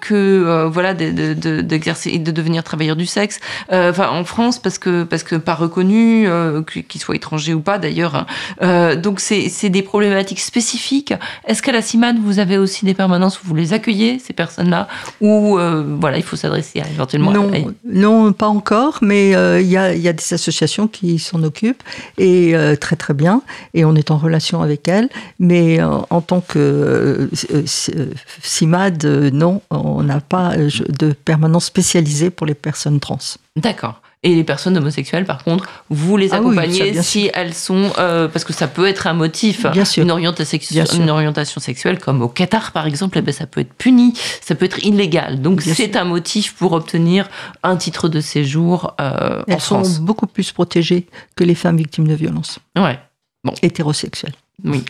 que voilà de- de- de- d'exercer devenir travailleurs du sexe. Enfin, en France, parce que parce que pas reconnus, qu'ils soient étrangers ou pas d'ailleurs. hein. Donc c'est des problématiques spécifiques. Est-ce qu'à la CIMAD, vous avez aussi des permanences où vous les accueillez, ces personnes-là Ou euh, voilà, il faut s'adresser à, éventuellement à- Non, non, pas encore, mais euh, il y, a, il y a des associations qui s'en occupent et euh, très très bien, et on est en relation avec elles. Mais en tant que CIMAD, non, on n'a pas de permanence spécialisée pour les personnes trans. D'accord. Et les personnes homosexuelles, par contre, vous les Ah oui, accompagnez ça, si elles sont... euh, parce que ça peut être un motif, Bien sûr. Une, orientation, Bien sûr. une orientation sexuelle, comme au Qatar, par exemple, eh ben, ça peut être puni, ça peut être illégal. Donc c'est un motif pour obtenir un titre de séjour euh, en Elles sont France. beaucoup plus protégées que les femmes victimes de violences Ouais. hétérosexuelles. Oui.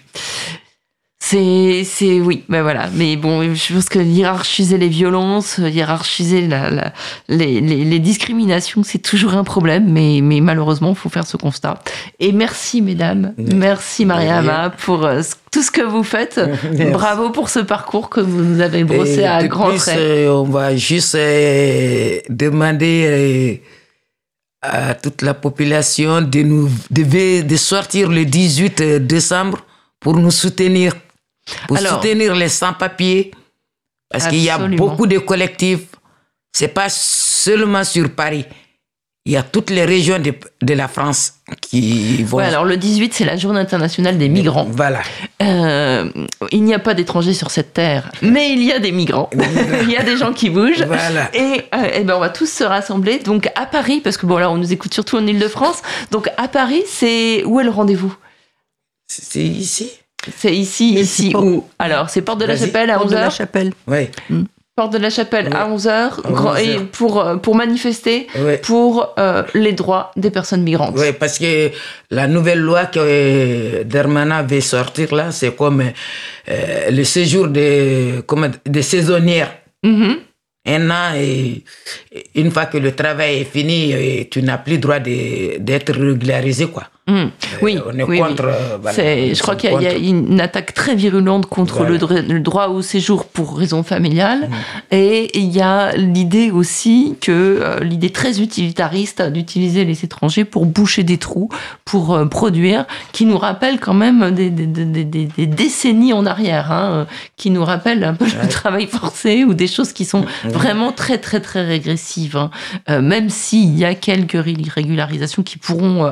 C'est, c'est, oui, ben voilà. Mais bon, je pense que hiérarchiser les violences, hiérarchiser la, la- les, les, les discriminations, c'est toujours un problème, mais, mais malheureusement, il faut faire ce constat. Et merci, mesdames. Merci. Merci, Mariama, pour euh, tout ce que vous faites. Merci. Bravo pour ce parcours que vous nous avez brossé Et à grands traits. euh, on va juste euh, demander euh, à toute la population de nous de, de sortir le 18 décembre pour nous soutenir, pour Alors- soutenir les sans-papiers, parce qu'il y a beaucoup de collectifs. C'est pas seulement sur Paris. Il y a toutes les régions de, de la France qui vont. Ouais, alors le 18, c'est la journée internationale des migrants. Voilà. Euh, il n'y a pas d'étrangers sur cette terre, mais il y a des migrants. il y a des gens qui bougent. Voilà. Et, euh, eh ben on va tous se rassembler donc à Paris, parce que bon là on nous écoute surtout en Ile-de-France. Donc à Paris, c'est où est le rendez-vous? C'est ici. C'est ici, Et ici, c'est pas- où Alors c'est Porte de la. Chapelle à Porte de la 11h chapelle. Oui. Porte de la Chapelle à Ouais. 11h, À 11 et heures. pour, euh, pour manifester Ouais. pour euh, les droits des personnes migrantes. Oui, parce que la nouvelle loi que euh, Darmanin veut sortir là, c'est comme euh, le séjour des, comment, des saisonnières. Mhm. Un an et une fois que le travail est fini, tu n'as plus droit de- d'être régularisé. Quoi. Oui, on est oui, contre. oui. euh, voilà, je crois qu'il y, a- y une attaque très virulente contre Voilà. le, droit au séjour pour raison familiale. Mhm. Et il y a l'idée aussi que euh, l'idée très utilitariste d'utiliser les étrangers pour boucher des trous, pour euh, produire, qui nous rappelle quand même des, des- des- des- des- des décennies en arrière, hein, euh, qui nous rappelle un peu le travail forcé ou des choses qui sont vraiment très très très régressives. hein. Euh, même s'il y a quelques régularisations qui pourront euh,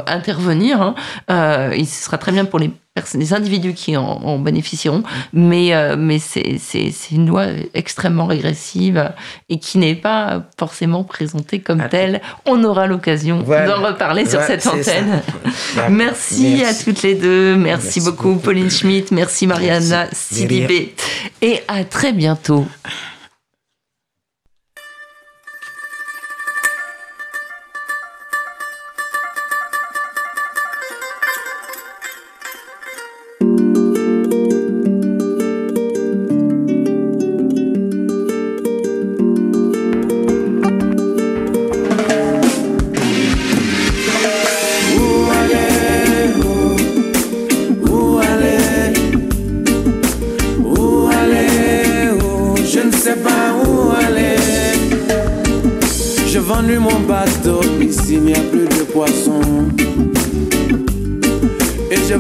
intervenir, hein, euh, et ce sera très bien pour les les individus qui en, en bénéficieront, mais, euh, mais c'est, une loi extrêmement régressive et qui n'est pas forcément présentée comme telle. On aura l'occasion Voilà. d'en reparler sur cette antenne. Merci, Merci. à toutes les deux. Merci, Merci beaucoup, beaucoup. Pauline Schmitt. Merci, Mariana. Sidibé. Et à très bientôt.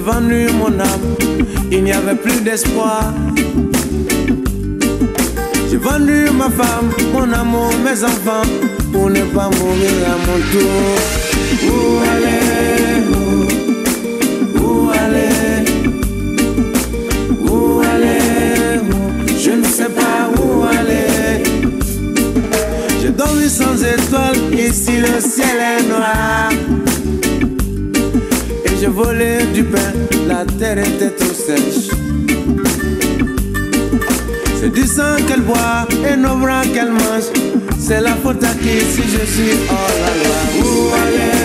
Vendu mon âme, il n'y avait plus d'espoir. J'ai vendu ma femme, mon amour, mes enfants, pour ne pas mourir à mon tour. Où aller? Où, où aller? Où aller? Je ne sais pas où aller. J'ai dormi sans étoiles, ici le ciel est noir. J'ai volé du pain, la terre était trop sèche. C'est du sang qu'elle boit et nos bras qu'elle mange. C'est la faute à qui si je suis hors la loi. Où aller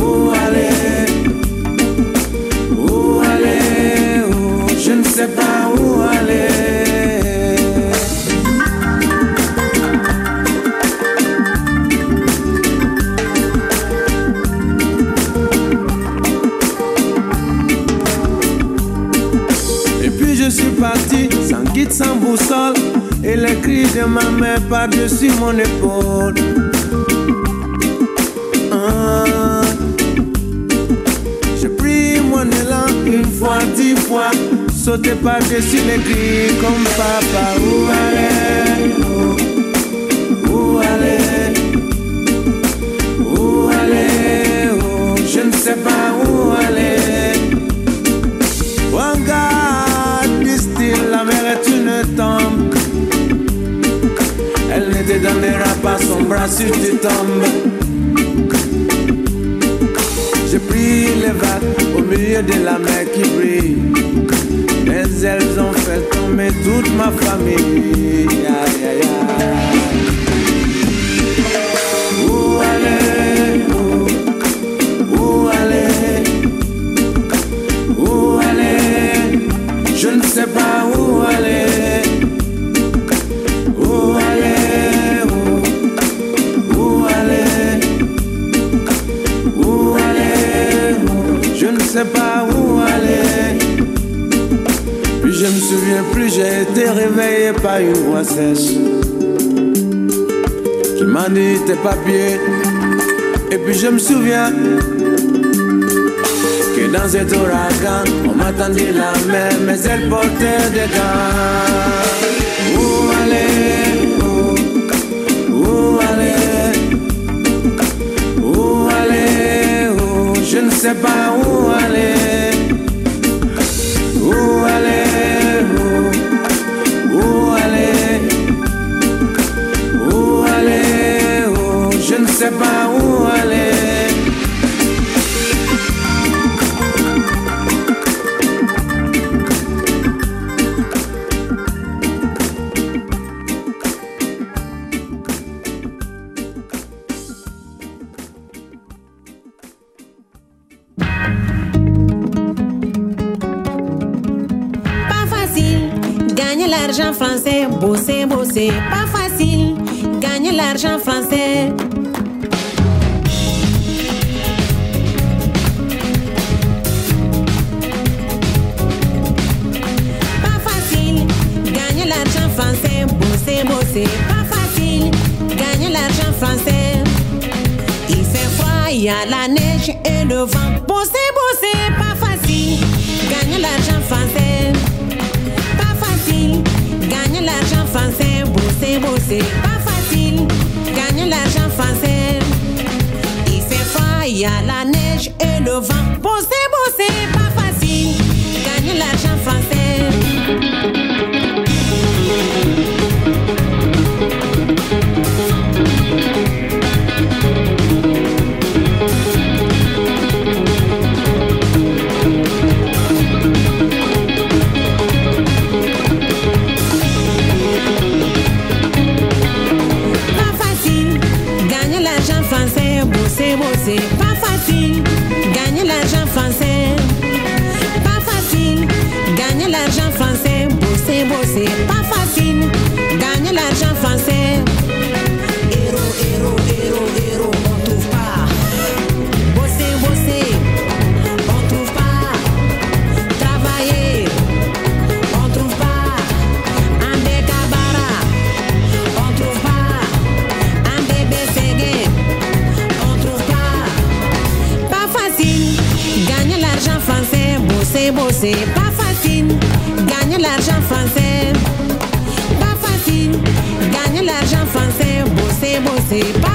Où, où aller Où aller Je ne sais pas Et les cris de ma mère par-dessus mon épaule. Ah. J'ai pris mon élan une fois, dix fois. Sauté par-dessus les cris comme papa. Où aller? Où, où aller? Où aller? Où? Je ne sais pas où aller Elle ne te donnera pas son bras si tu tombes. J'ai pris les vagues au milieu de la mer qui brille. Mais elles ont fait tomber toute ma famille. Aïe, aïe, aïe. Où aller? Où, où aller? Où aller? Je ne sais pas où aller. Sais pas où aller. Puis je me souviens plus, j'ai été réveillé par une voix sèche qui m'a dit tes papiers. Et puis je me souviens que dans cet ouragan, on m'attendait la mer, mais elle portait des gants. Où aller? Où Je ne sais pas où aller. Où bosser, bosser. Pas facile, gagner l'argent français. Pas facile, gagner l'argent français, bosser, bosser. Pas facile, gagner l'argent français. Il fait froid, il y a la neige et le vent. Bosser, bosser, pas facile, gagner l'argent français. Français, bosser. Pas facile, gagner l'argent français. Il fait froid, il y a la neige et le vent. Bosser, c'est pas facile. Gagner l'argent français. Pas facile. Gagner l'argent français. Bosser, bosser. Pas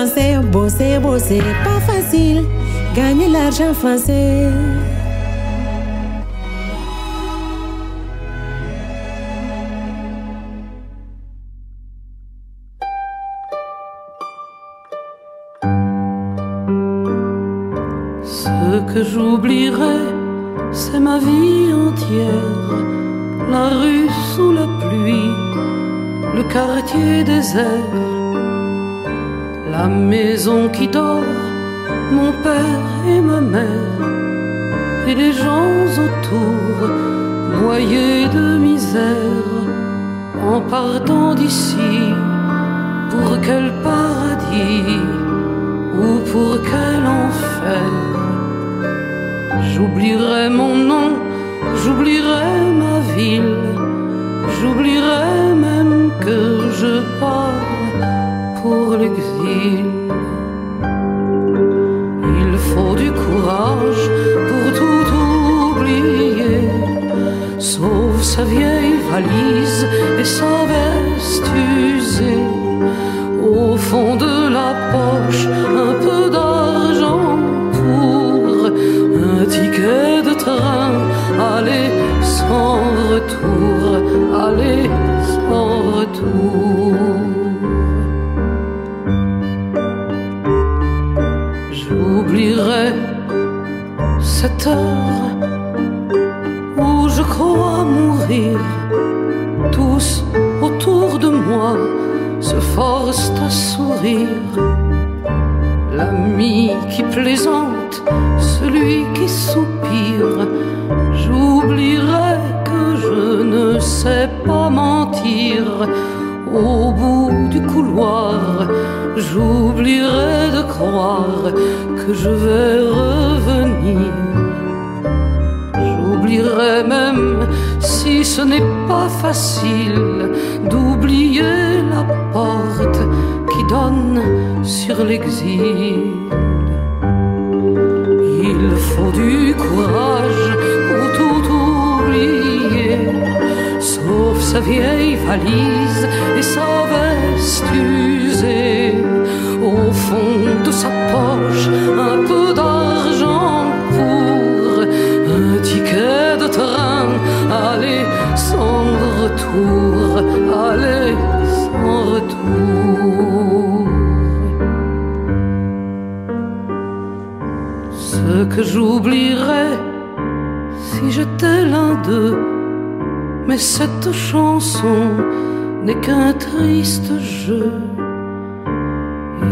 français, bosser, bosser, pas facile. Gagner l'argent français. Ce que j'oublierai, c'est ma vie entière. La rue sous la pluie, le quartier désert, la maison qui dort, mon père et ma mère, et les gens autour, noyés de misère, en partant d'ici, pour quel paradis ou pour quel enfer? J'oublierai mon nom, j'oublierai ma ville, j'oublierai même que je pars pour l'exil. Il faut du courage pour tout oublier, sauf sa vieille valise et sa veste usée. Au fond de la poche, un peu d'argent pour un ticket de train, aller sans retour, aller sans retour. Cette heure où je crois mourir. Tous autour de moi se forcent à sourire. L'ami qui plaisante, celui qui soupire. J'oublierai que je ne sais pas mentir. Au bout du couloir, j'oublierai de croire que je vais revenir. Ce n'est pas facile d'oublier la porte qui donne sur l'exil. Il faut du courage pour tout oublier, sauf sa vieille valise et sa veste usée. Au fond de sa poche, aller sans retour. Ce que j'oublierais si j'étais l'un d'eux, mais cette chanson n'est qu'un triste jeu.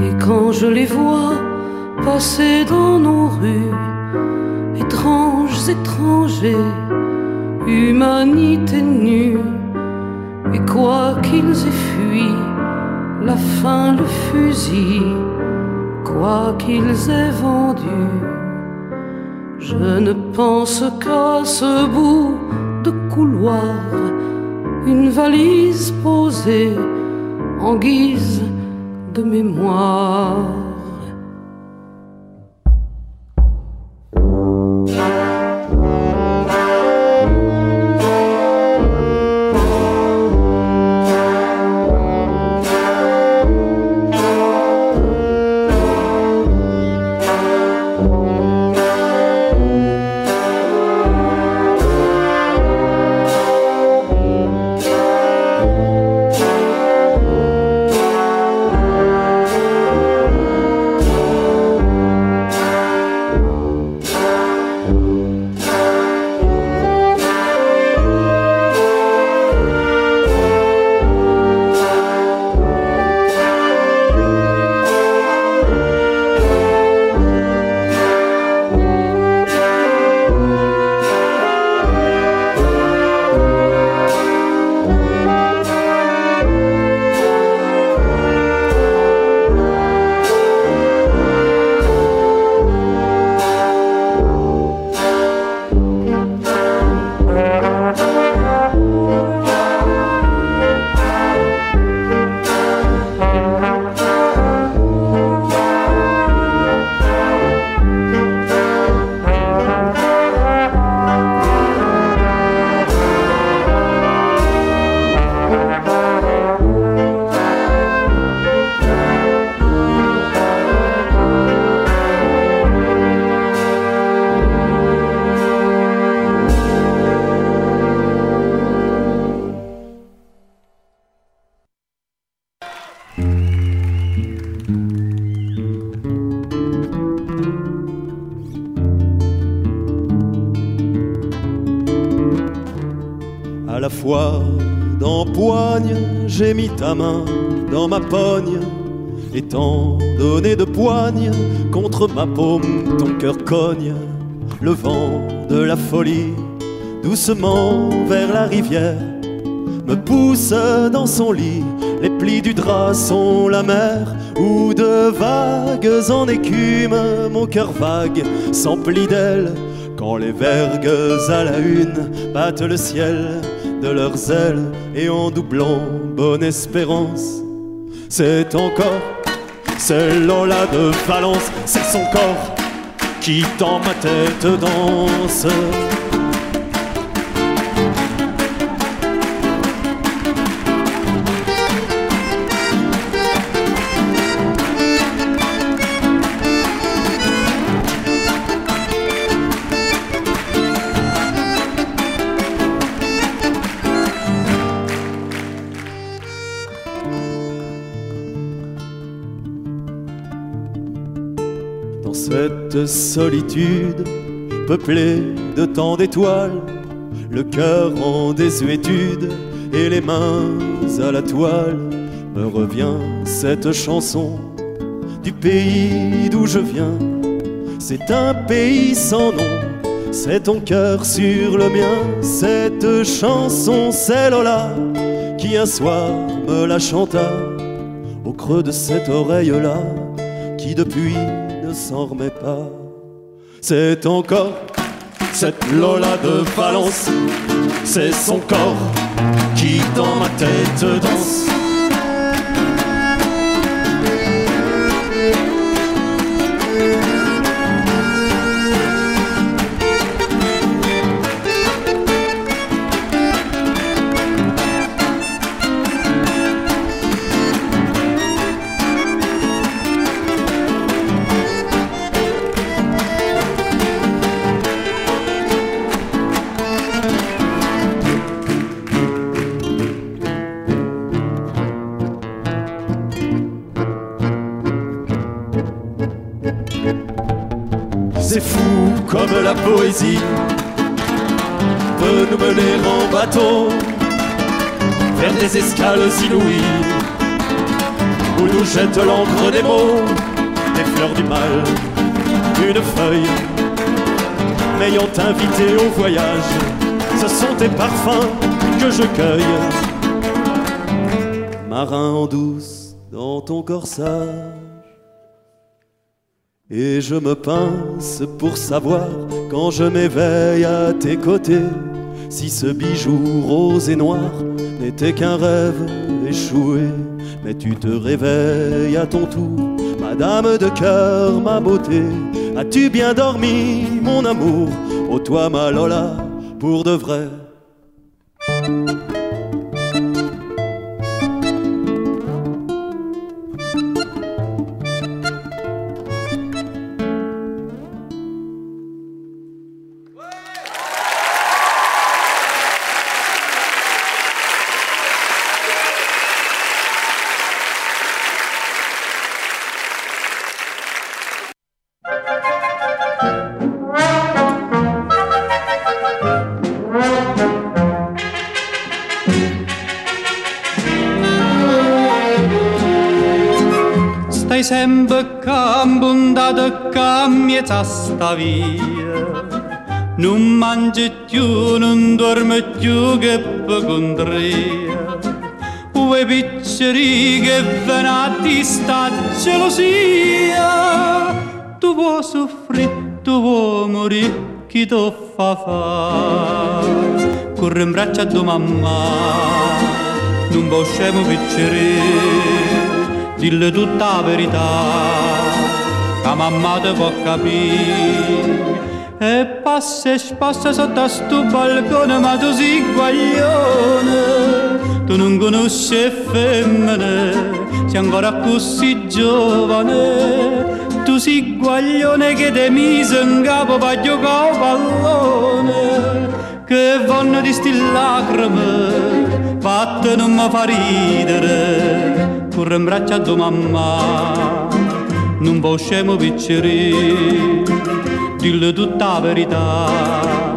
Et quand je les vois passer dans nos rues, étranges étrangers, humanité nue, quoi qu'ils aient fui, la faim, le fusil, quoi qu'ils aient vendu, je ne pense qu'à ce bout de couloir, une valise posée en guise de mémoire. Vers la rivière, me pousse dans son lit. Les plis du drap sont la mer, où de vagues en écume, mon cœur vague s'emplit d'ailes. Quand les vergues à la une battent le ciel de leurs ailes et en doublant bonne espérance, c'est encore c'est Lola de Valence, c'est son corps qui dans ma tête danse. Solitude peuplée de tant d'étoiles, le cœur en désuétude et les mains à la toile, me revient cette chanson du pays d'où je viens. C'est un pays sans nom, c'est ton cœur sur le mien. Cette chanson, c'est Lola qui un soir me la chanta au creux de cette oreille-là qui depuis s'en remet pas. C'est encore cette Lola de Valence, c'est son corps qui dans ma tête danse. C'est fou comme la poésie peut nous mener en bateau vers des escales inouïes où nous jette l'encre des mots, des fleurs du mal, une feuille m'ayant invité au voyage. Ce sont tes parfums que je cueille, marin en douce dans ton corsage. Et je me pince pour savoir quand je m'éveille à tes côtés si ce bijou rose et noir n'était qu'un rêve échoué. Mais tu te réveilles à ton tour, Madame de cœur, ma beauté. As-tu bien dormi, mon amour? Oh toi, ma Lola, pour de vrai. Cammiezza sta via. Non mangi più, non dormi più che per contria Ue picceri che venati sta gelosia. Tu vuoi soffrire, tu vuoi morire, chi ti fa fa Corre in braccio a tua mamma, non vuoi scemo picceri dille tutta la verità, mamma può capire. E passa e spassa sotto a sto balcone, ma tu sei guaglione, tu non conosci femmine, sei ancora così giovane. Tu sei guaglione che te mise in capo per giocare pallone, che vanno di sti lacrime, fatte non mi fa ridere corre in braccio a tua mamma, non può scemo picceri, dille tutta la verità,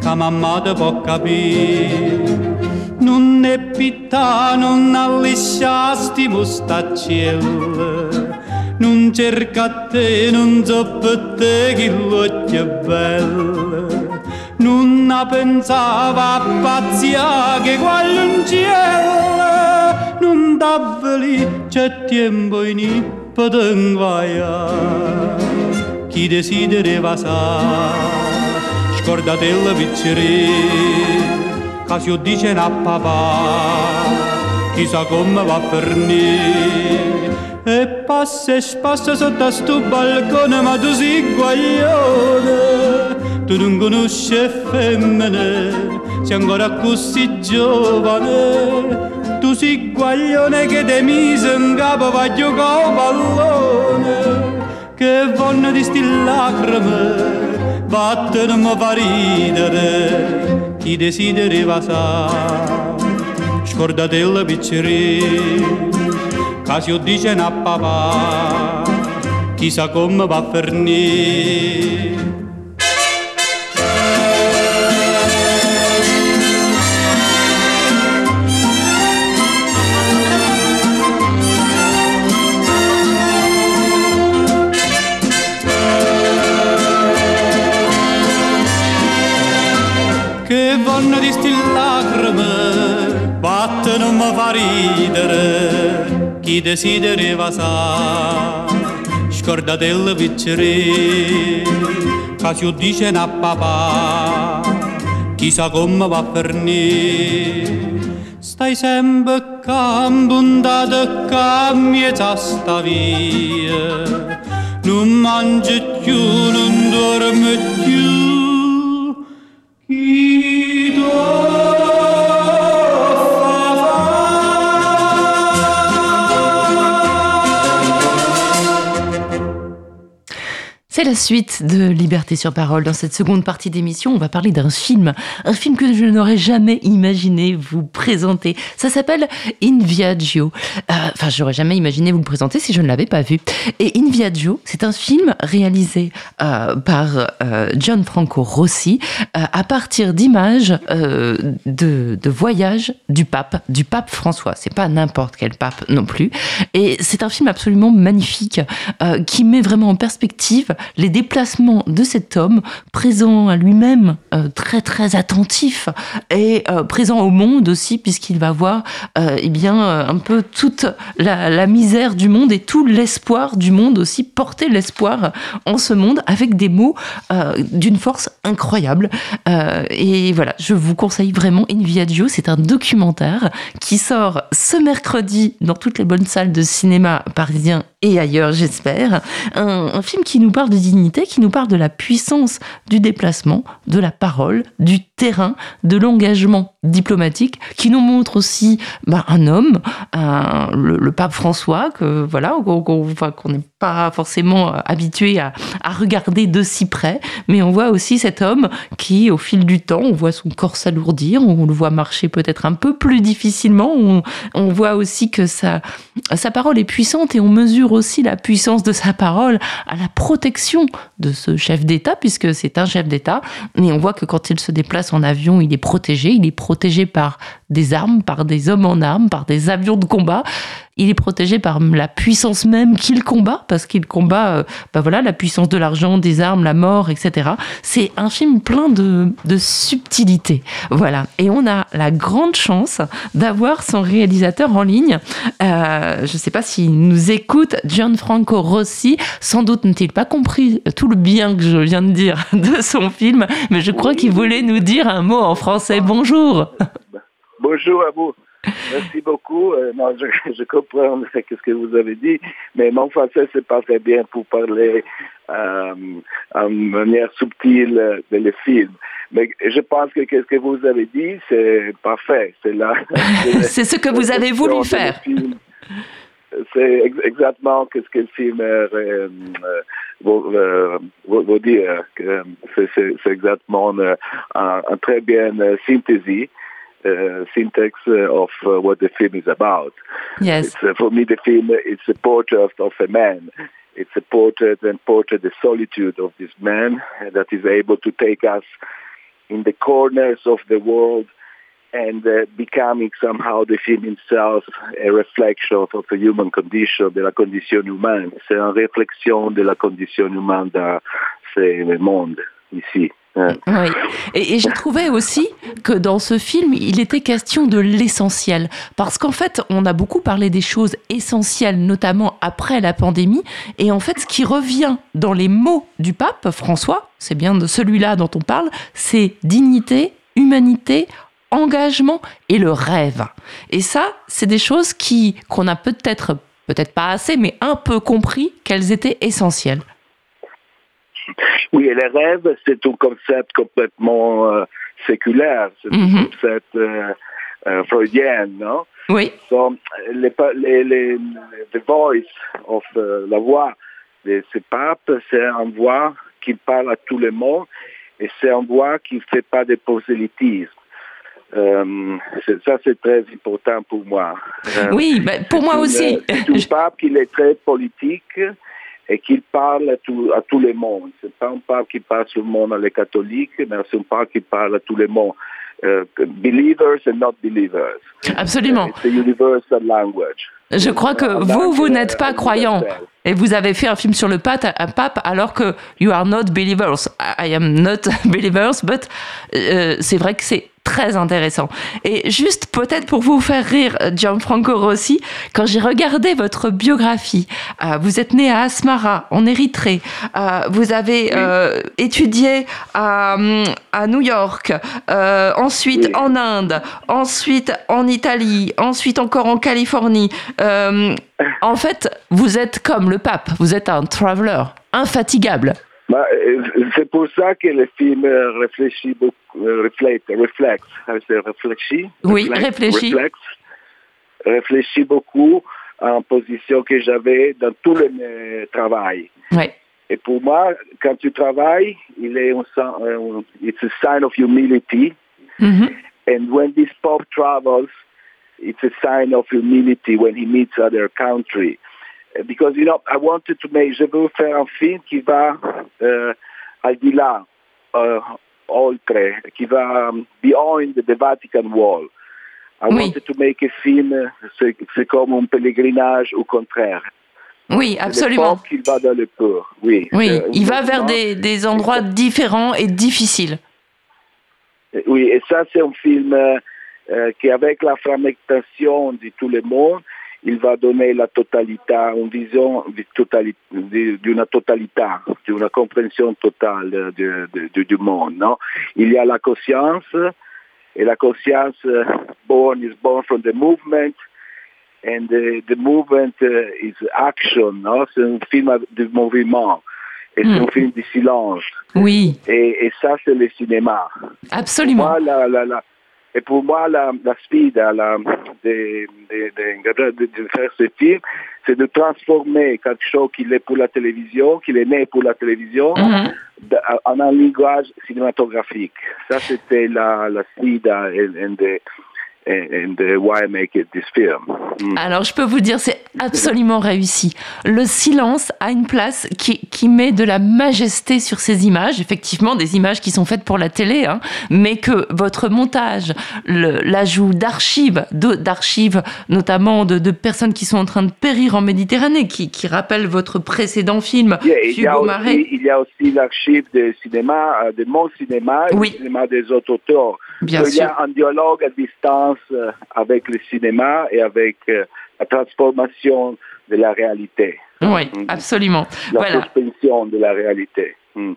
che mamma te può capire. Non è pitta, non allisciasti mostaccielle, non cerca te, non so per te che l'occhio è bello, non pensava a pazzia che quale un cielo, non davveli c'è tempo in ippotenguaia, chi desidera sa, scordate la piccerì, che si dice a papà, chissà come va a finire. E passa e spassa sotto a sto balcone, ma tu sei guaglione, tu non conosci femmine, sei ancora così giovane, tu sei guaglione che te mise in capo va a giocare pallone, che vanno di sti lacrime, vattene mi fa ridere, chi desidera sa, scordate la piccerì, che si dice a papà, chissà come va a finire. Ridere, chi desidera sa, scordate il piccerì, che si dice a papà, chissà come va a finire. Stai sempre cambundata, cambiata sta via, non mangi più, non dormi più. Chi C'est la suite de Liberté sur parole. Dans cette seconde partie d'émission, on va parler d'un film. Un film que je n'aurais jamais imaginé vous présenter. Ça s'appelle In Viaggio. Euh, j'aurais jamais imaginé vous le présenter si je ne l'avais pas vu. Et In Viaggio, c'est un film réalisé euh, par euh, Gianfranco Rossi à partir d'images de, de voyages du pape, du pape François. C'est pas n'importe quel pape non plus. Et c'est un film absolument magnifique qui met vraiment en perspective les déplacements de cet homme présent à lui-même, euh, très très attentif et euh, présent au monde aussi, puisqu'il va voir euh, eh bien un peu toute la, misère du monde et tout l'espoir du monde aussi, porter l'espoir en ce monde avec des mots d'une force incroyable. Et voilà, je vous conseille vraiment In Viaggio, c'est un documentaire qui sort ce mercredi dans toutes les bonnes salles de cinéma parisiens et ailleurs, j'espère. Un, un film qui nous parle de dignité, qui nous parle de la puissance du déplacement, de la parole, du terrain, de l'engagement diplomatique, qui nous montre aussi bah, un homme, le, pape François, que voilà, qu'on n'est pas forcément euh, habitué à, regarder de si près, mais on voit aussi cet homme qui, au fil du temps, on voit son corps s'alourdir, on le voit marcher peut-être un peu plus difficilement, on, on voit aussi que sa, sa parole est puissante et on mesure aussi la puissance de sa parole à la protection de ce chef d'État, puisque c'est un chef d'État, et on voit que quand il se déplace en avion, il est protégé, il est protégé par des armes, par des hommes en armes, par des avions de combat. Il est protégé par la puissance même qu'il combat, parce qu'il combat, euh, bah voilà, la puissance de l'argent, des armes, la mort, etc. C'est un film plein de, de subtilité. Voilà. Et on a la grande chance d'avoir son réalisateur en ligne. Euh, je ne sais pas s'il nous écoute, Gianfranco Rossi. Sans doute n'a-t-il pas compris tout le bien que je viens de dire de son film, mais je crois qu'il voulait nous dire un mot en français. Bonjour. Bonjour à vous. Merci beaucoup. Euh, non, je, je comprends ce que vous avez dit, mais mon français, c'est pas très bien pour parler euh, en manière subtile de le film. Mais je pense que ce que vous avez dit, c'est parfait. C'est là. C'est ce que vous avez voulu faire. C'est ex- exactement ce que le film euh, euh, veut, euh, dire. C'est exactement euh, un, très bien euh, synthèse, uh, syntax uh, of uh, what the film is about. Yes. It's, uh, for me, the film it's a portrait of a man. It's a portrait and portrait the solitude of this man that is able to take us in the corners of the world and uh, becoming somehow the film itself a reflection of the human condition, de la condition humaine. C'est une réflexion de la condition humaine dans ce monde ici. Oui. Et, et j'ai trouvé aussi que dans ce film, il était question de l'essentiel. Parce qu'en fait, on a beaucoup parlé des choses essentielles, notamment après la pandémie. Et en fait, ce qui revient dans les mots du pape François, c'est bien de celui-là dont on parle, c'est dignité, humanité, engagement et le rêve. Et ça, c'est des choses qui qu'on a peut-être, peut-être pas assez, mais un peu compris qu'elles étaient essentielles. Oui, et le rêve, c'est un concept complètement euh, séculaire. C'est un Mhm. concept euh, euh, freudien, non? Oui. So, les, les, les, the voice of la voix de ce pape, c'est une voix qui parle à tout le monde et c'est une voix qui ne fait pas de prosélytisme. Euh, ça, c'est très important pour moi. Euh, Oui, bah, pour moi aussi. C'est un pape qui est très politique et qui parle à tout, à tout le monde. C'est pas un pape qui parle seulement à les catholiques, mais c'est un pape qui parle à tout le monde. Euh, believers and not believers. Absolument. It's a universal language. Je crois que Un vous, vous langue, n'êtes pas croyant. Et vous avez fait un film sur le pape, un pape alors que you are not believers. I am not believers, but euh, c'est vrai que c'est très intéressant. Et juste peut-être pour vous faire rire, Gianfranco Rossi, quand j'ai regardé votre biographie, euh, vous êtes né à Asmara, en Érythrée, euh, vous avez euh, étudié à, à New York, euh, ensuite Oui. en Inde, ensuite en Italie, ensuite encore en Californie. Euh, en fait, vous êtes comme le pape, vous êtes un traveler infatigable. Bah, euh, c'est pour ça que le film euh, réfléchit beaucoup, euh, reflète, reflexe, réfléchit. Oui, réfléchit. reflexe, réfléchit beaucoup en position que j'avais dans tout le travail. Ouais. Et pour moi, quand tu travailles, il est un, un- it's a sign of humility. Mhm. And when this pope travels, it's a sign of humility when he meets other country. Because, you know, I wanted to make, je veux faire un film qui va euh, al-delà, euh, oltre, qui va um, behind the Vatican wall. I Oui. wanted to make a film, c'est comme un pèlerinage au contraire. Oui, absolument. qu'il va dans le. Oui. Oui, Euh, il va vers des, des endroits différents et difficiles. Oui, et ça, c'est un film euh, qui, avec la fragmentation de tout le monde, il va donner la totalité, une vision d'une totalité, d'une compréhension totale de- de- de- du monde. Non? Il y a la conscience, et la conscience uh, born is born from the movement, and the, the movement uh, is action. No? C'est un film de mouvement, et c'est un film de silence. Oui, Et, et ça, c'est le cinéma. absolument. Moi, la, la, la- et pour moi, la, la sfida la, de, de, de- de- de faire ce film, c'est de transformer quelque chose qui est pour la télévision, qui est né pour la télévision, Mhm. en un langage cinématographique. Ça, c'était la, la and the, and, and the why I make it this film. Mm. Alors, je peux vous dire, c'est absolument réussi. Le silence a une place qui, qui met de la majesté sur ces images, effectivement, des images qui sont faites pour la télé, hein, mais que votre montage, l'ajout d'archives, d'archives notamment de, de personnes qui sont en train de périr en Méditerranée, qui, qui rappellent votre précédent film, Yeah, il, y aussi, il y a aussi l'archive de cinéma, euh, de mon cinéma et Oui. du cinéma des autres auteurs. Bien il y sûr. a un dialogue à distance euh, avec le cinéma et avec euh, la transformation de la réalité, Oui, Mm. absolument. la Voilà. suspension de la réalité. Mm.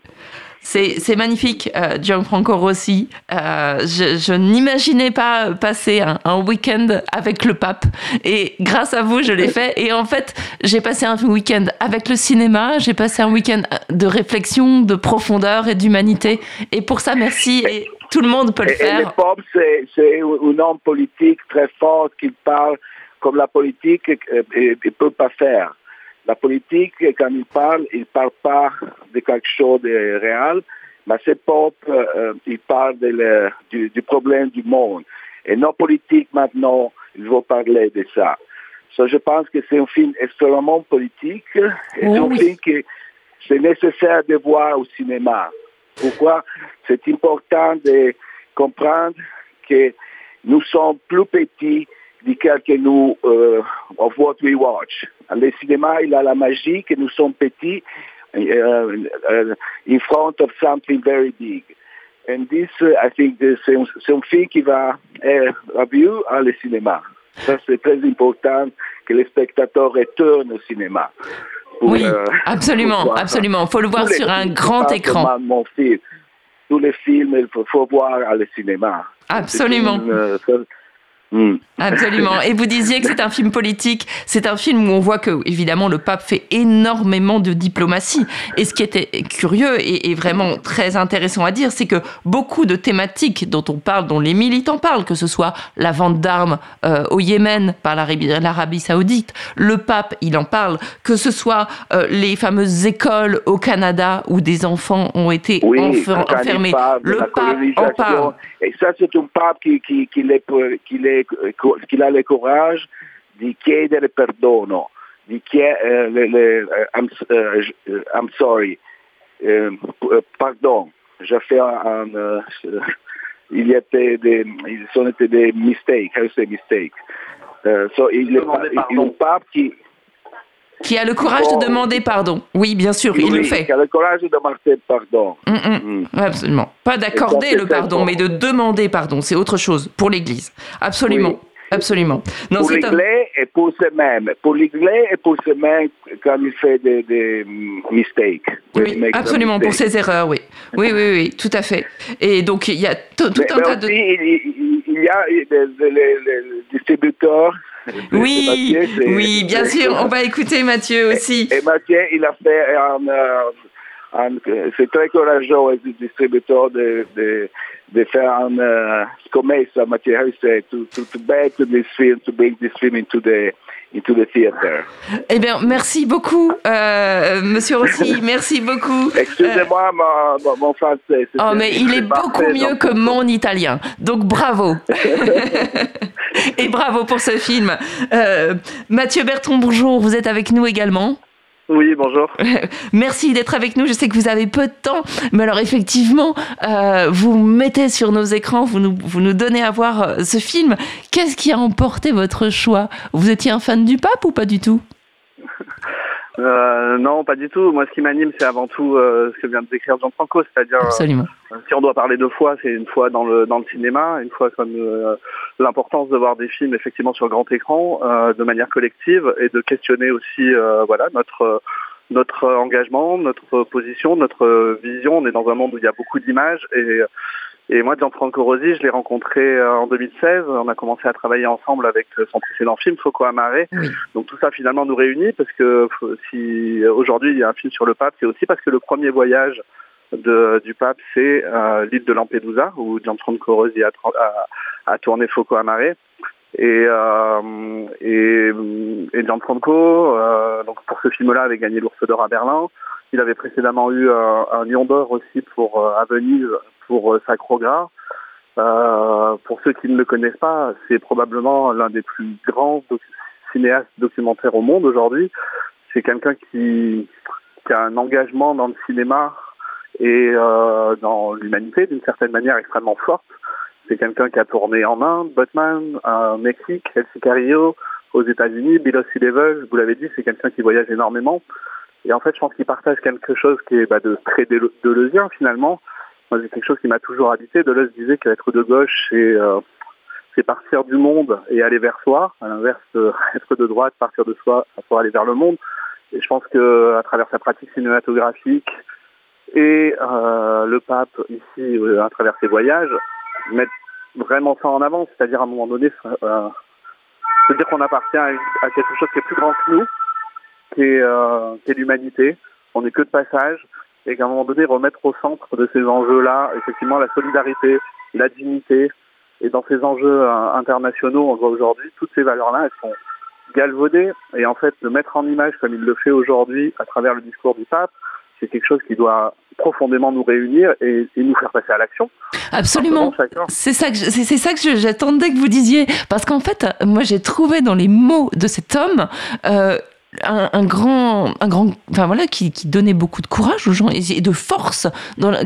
C'est c'est magnifique, euh, Gianfranco Rossi. Euh, je je n'imaginais pas passer un, un week-end avec le pape. Et grâce à vous, je l'ai fait. Et en fait, j'ai passé un week-end avec le cinéma. J'ai passé un week-end de réflexion, de profondeur et d'humanité. Et pour ça, merci. Et tout le monde peut le Et, et le faire. pop, c'est un homme politique très fort qui parle comme la politique ne peut pas faire. La politique, quand il parle, il ne parle pas de quelque chose de réel, mais c'est pop, euh, il parle de le- du, du problème du monde. Et nos politiques maintenant, ils vont parler de ça. So, je pense que c'est un film extrêmement politique et c'est un oui. film que c'est nécessaire de voir au cinéma. Pourquoi c'est important de comprendre que nous sommes plus petits que que nous euh, of what we watch. Le cinéma, a la magie que nous sommes petits euh, in front of something very big. And this, uh, I think, this- c'est un, film qui va être vu à le cinéma. Ça, c'est très important que les spectateurs retournent au cinéma. Pour, Oui, euh, absolument, pour absolument. Il faut le voir Tous sur un grand écran. Mon film. Tous les films, il faut, faut voir à le cinéma. Absolument. Hmm. Absolument. Et vous disiez que c'est un film politique. C'est un film où on voit que, évidemment, le pape fait énormément de diplomatie. Et ce qui était curieux et, et vraiment très intéressant à dire, c'est que beaucoup de thématiques dont on parle, dont les militants parlent, que ce soit la vente d'armes euh, au Yémen par l'Arabie Saoudite, le pape, il en parle, que ce soit euh, les fameuses écoles au Canada où des enfants ont été Oui, enfer- enfermés. Le pape en parle. Et ça, c'est un pape qui, qui, qui, l'est- qui, l'est- qui a le courage de chiedere perdono, di chie- euh, le- le- euh, I'm, sorry, Euh, euh, pardon, j'ai fait un, un, euh, il y était des, ils ont été des mistakes, say. Euh, so, il il pape qui, Qui a le courage de Bon. demander pardon. Oui, bien sûr, il le fait. qui a le courage de demander pardon. Mm, mm. Mm. Absolument. Pas d'accorder le pardon, mais de demander pardon. C'est autre chose pour l'Église. Absolument. Oui. Absolument. Non, pour l'anglais et pour soi-même. Pour l'anglais et pour soi-même quand il fait des, des mistakes. Oui, absolument, pour ses erreurs, oui. Oui, oui, oui, tout à fait. Et donc, il y a tout, un tas de... il, y a des, distributeurs. Oui, Mathieu, c'est- oui, bien c'est- sûr. On va écouter Mathieu aussi. Et Mathieu, il a fait un... euh, un- c'est très courageux, le distributeur, de, de, de faire un euh, scommessa, Mathieu, how you say, to, to, to this film, to bring this film into the, into the theater. Eh bien, merci beaucoup, euh, Monsieur Rossi. Merci beaucoup. Excusez-moi, mon, mon, mon français. Oh, mais il est beaucoup parfait, mieux donc. que mon italien. Donc bravo. Et bravo pour ce film. Euh, Mathieu Berton, bonjour. Vous êtes avec nous également. Oui, bonjour. Merci d'être avec nous. Je sais que vous avez peu de temps, mais alors effectivement, euh, vous mettez sur nos écrans, vous nous, vous nous donnez à voir euh, ce film. Qu'est-ce qui a emporté votre choix? Vous étiez un fan du pape ou pas du tout? Euh, non, pas du tout. Moi, ce qui m'anime, c'est avant tout euh, ce que vient de décrire Gianfranco, c'est-à-dire Absolument. euh, si on doit parler de foi, c'est une fois dans le dans le cinéma, une fois comme euh, l'importance de voir des films effectivement sur grand écran, euh, de manière collective, et de questionner aussi, euh, voilà, notre notre engagement, notre position, notre vision. On est dans un monde où il y a beaucoup d'images et et moi, Gianfranco Rosi, je l'ai rencontré euh, en 2016. On a commencé à travailler ensemble avec euh, son précédent film, Foucault Amare. Donc tout ça finalement nous réunit parce que f- si aujourd'hui il y a un film sur le pape, c'est aussi parce que le premier voyage de, du pape, c'est euh, l'île de Lampedusa où Gianfranco Rosi a, a, a tourné Foucault Amare. Et, euh, et, et Gianfranco, euh, donc pour ce film-là, avait gagné l'Ours d'Or à Berlin. Il avait précédemment eu un, un Lion d'Or aussi pour euh, à Venise pour euh, Sacrogras. Euh, pour ceux qui ne le connaissent pas, c'est probablement l'un des plus grands cinéastes documentaires au monde aujourd'hui. C'est quelqu'un qui, a un engagement dans le cinéma et euh, dans l'humanité d'une certaine manière extrêmement forte. C'est quelqu'un qui a tourné en Inde, Botman, au Mexique, El Sicario, aux États-Unis, Bill Level, vous l'avez dit, c'est quelqu'un qui voyage énormément. Et en fait, je pense qu'il partage quelque chose qui est bah, de très deleuzien finalement. Moi, c'est quelque chose qui m'a toujours habité. Deleuze disait qu'être de gauche, c'est euh, c'est partir du monde et aller vers soi. À l'inverse, euh, être de droite, partir de soi pour aller vers le monde. Et je pense que à travers sa pratique cinématographique et euh, le pape ici, à travers ses voyages, mettre vraiment ça en avant. C'est-à-dire à un moment donné, se dire qu'on appartient à, quelque chose qui est plus grand que nous, qui est l'humanité. On n'est que de passage et qu'à un moment donné, remettre au centre de ces enjeux-là, effectivement, la solidarité, la dignité. Et dans ces enjeux euh, internationaux, on voit aujourd'hui, toutes ces valeurs-là, elles sont galvaudées. Et en fait, de mettre en image, comme il le fait aujourd'hui, à travers le discours du pape, c'est quelque chose qui doit profondément nous réunir et, et nous faire passer à l'action. Absolument. C'est ça que c'est c'est ça que j'attendais que vous disiez parce qu'en fait moi j'ai trouvé dans les mots de cet homme euh, un, un grand un grand enfin voilà qui, qui donnait beaucoup de courage aux gens et, de force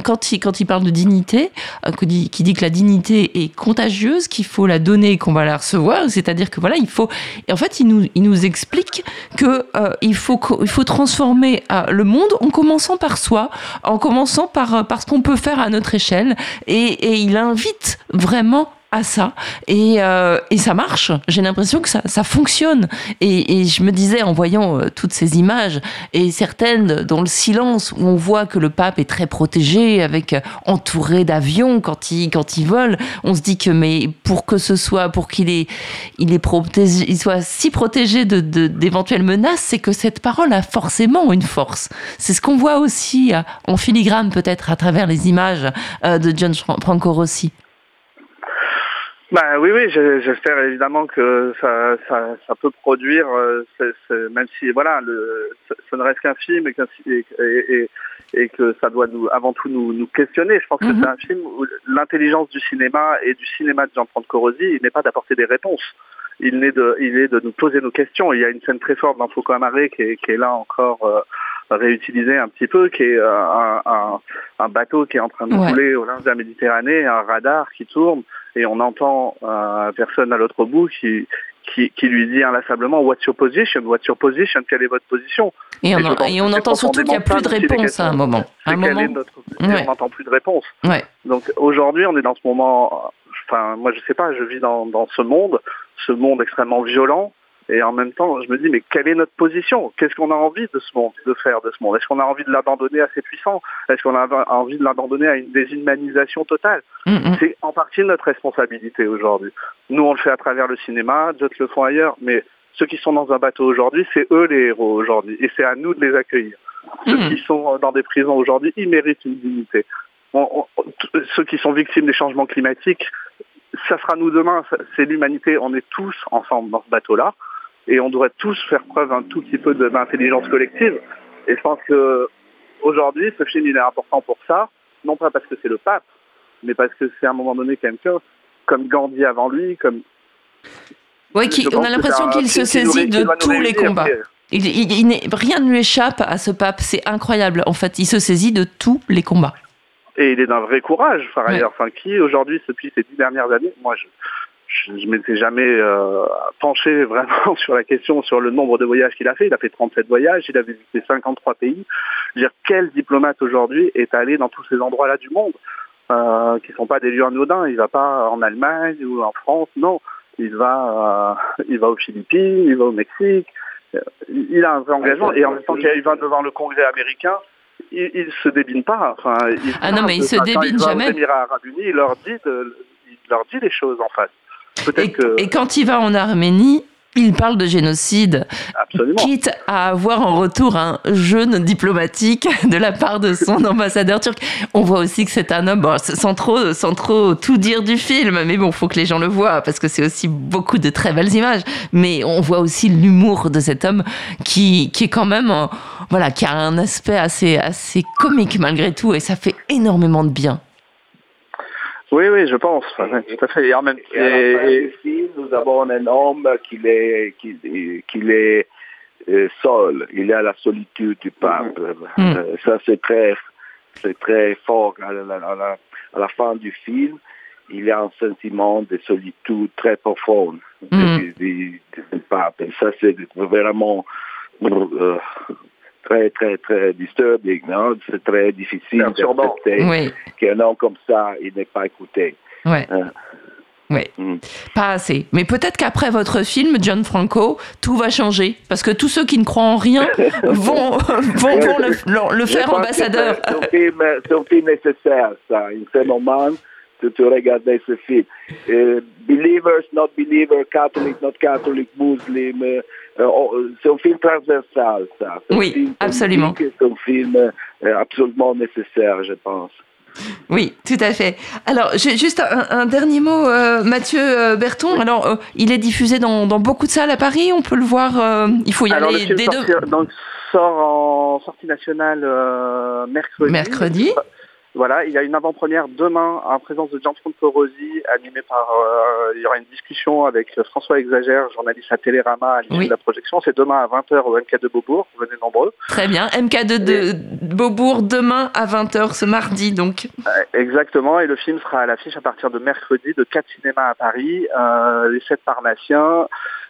quand il quand il parle de dignité euh, qui dit, que la dignité est contagieuse qu'il faut la donner et qu'on va la recevoir. C'est-à-dire que voilà il faut et en fait il nous il nous explique que euh, il faut il faut transformer euh, le monde en commençant par soi en commençant par par ce qu'on peut faire à notre échelle. Et, et il invite vraiment à ça. Et, euh, et ça marche. J'ai l'impression que ça, ça fonctionne. Et, et je me disais en voyant euh, toutes ces images et certaines dans le silence où on voit que le pape est très protégé avec euh, entouré d'avions quand il quand il vole on se dit que mais pour que ce soit pour qu'il est il est protégé il soit si protégé de d'éventuelles menaces c'est que cette parole a forcément une force. C'est ce qu'on voit aussi en filigrane peut-être à travers les images de John Fran- Franco Rossi Bah oui, oui, je- j'espère évidemment que ça, ça, ça peut produire, euh, même si voilà, le, ce, ne reste qu'un film et, qu'un- et, et, et- et que ça doit nous, avant tout nous, nous questionner. Je pense que c'est un film où l'intelligence du cinéma et du cinéma de Jean-François Rosi, il n'est pas d'apporter des réponses. Il est de, il est de nous poser nos questions. Il y a une scène très forte dans Foucault Amaré qui est, qui est là encore euh, réutilisée un petit peu, qui est euh, un, un, un bateau qui est en train de Ouais. couler au large de la Méditerranée, un radar qui tourne et on entend euh, personne à l'autre bout qui, qui, qui lui dit inlassablement What's your position? What's your position? Quelle est votre position? Et on, en- et entend surtout qu'il n'y a plus de réponse à un moment. À un moment. est notre et Ouais. on n'entend plus de réponse. Ouais. Donc aujourd'hui, on est dans ce moment. Enfin, moi, je sais pas. Je vis dans, dans ce monde, ce monde extrêmement violent, et en même temps, je me dis, mais quelle est notre position? Qu'est-ce qu'on a envie de ce monde, de faire de ce monde? Est-ce qu'on a envie de l'abandonner à ses puissants Est-ce qu'on a envie de l'abandonner à une déshumanisation totale? Mm, C'est en partie notre responsabilité aujourd'hui. Nous, on le fait à travers le cinéma, d'autres le font ailleurs, mais ceux qui sont dans un bateau aujourd'hui, c'est eux les héros aujourd'hui, et c'est à nous de les accueillir. Ceux qui sont dans des prisons aujourd'hui, ils méritent une dignité. On- on- t- ceux qui sont victimes des changements climatiques, ça sera nous demain, c'est l'humanité, on est tous ensemble dans ce bateau-là, et on devrait tous faire preuve un tout petit peu d'intelligence collective. Et je pense que aujourd'hui, ce film il est important pour ça, non pas parce que c'est le pape, mais parce que c'est à un moment donné quelqu'un comme Gandhi avant lui, comme Ouais, qui- on a l'impression qu'il se saisit de doit tous les combats. Il, il- il n'est- rien ne lui échappe à ce pape, c'est incroyable. En fait, il se saisit de tous les combats. Et il est d'un vrai courage, par ailleurs. Enfin, qui aujourd'hui, depuis ces dix dernières années, moi, je, je, je m'étais jamais euh, penché vraiment sur la question, sur le nombre de voyages qu'il a fait. Il a fait 37 voyages, il a visité 53 pays. Je veux dire, quel diplomate aujourd'hui est allé dans tous ces endroits-là du monde euh, qui sont pas des lieux anodins? Il va pas en Allemagne ou en France, non. Il va, euh, il va aux Philippines, il va au Mexique. Il a un vrai engagement et en même temps qu'il va devant le Congrès américain, il, il se débine pas. Enfin, il Ah non, mais il se débine jamais. Émirats Arabes Unis, il leur dit, de- il leur dit les choses en face. Que Et quand il va en Arménie, il parle de génocide, absolument. quitte à avoir en retour un jeune diplomatique de la part de son ambassadeur turc. On voit aussi que c'est un homme, bon, sans trop, sans trop tout dire du film, mais bon, faut que les gens le voient parce que c'est aussi beaucoup de très belles images. Mais on voit aussi l'humour de cet homme qui, qui est quand même, voilà, qui a un aspect assez, assez comique malgré tout et ça fait énormément de bien. Oui, oui, je pense. Enfin, tout à fait. Et en même Et à la fin et- du film, nous avons un homme qui est, qui, qui est euh, seul. Il est à la solitude du pape. Mhm. Euh, ça, c'est très, c'est très fort. À la, à la- à la fin du film, il y a un sentiment de solitude très profond du, du- du pape. Et ça, c'est vraiment euh, très, très, très disturbing. non? C'est très difficile d'accepter Oui, qu'un homme comme ça, il n'est pas écouté. ouais. Hein. Ouais. Mm. Pas assez. Mais peut-être qu'après votre film, John Franco, tout va changer. Parce que tous ceux qui ne croient en rien vont, vont, vont le, le- le Je faire ambassadeur. C'est un film, un nécessaire, ça. Ce moment, de, de regarder ce film. Euh, believers, not believers, Catholic, not Catholic, Muslim. euh, euh, oh, c'est un film transversal, ça. Oui, film absolument. C'est un film euh, absolument nécessaire, je pense. Oui, tout à fait. Alors, juste un, un dernier mot, euh, Mathieu euh, Berton. Alors, euh, il est diffusé dans, dans beaucoup de salles à Paris. On peut le voir. euh, il faut y Alors, aller dès deux. donc, sort en sortie nationale euh, mercredi. Mercredi. Voilà, il y a une avant-première demain en présence de Gianfranco Rosi, animée par. euh, il y aura une discussion avec François Exagère, journaliste à Télérama, à l'issue Oui. de la projection. C'est demain à 20h au MK de Beaubourg. Venez nombreux. Très bien. MK2 de Beaubourg demain à 20h ce mardi. Donc, Euh, Exactement, et le film sera à l'affiche à partir de mercredi de quatre cinémas à Paris, euh, les Sept Parnassiens,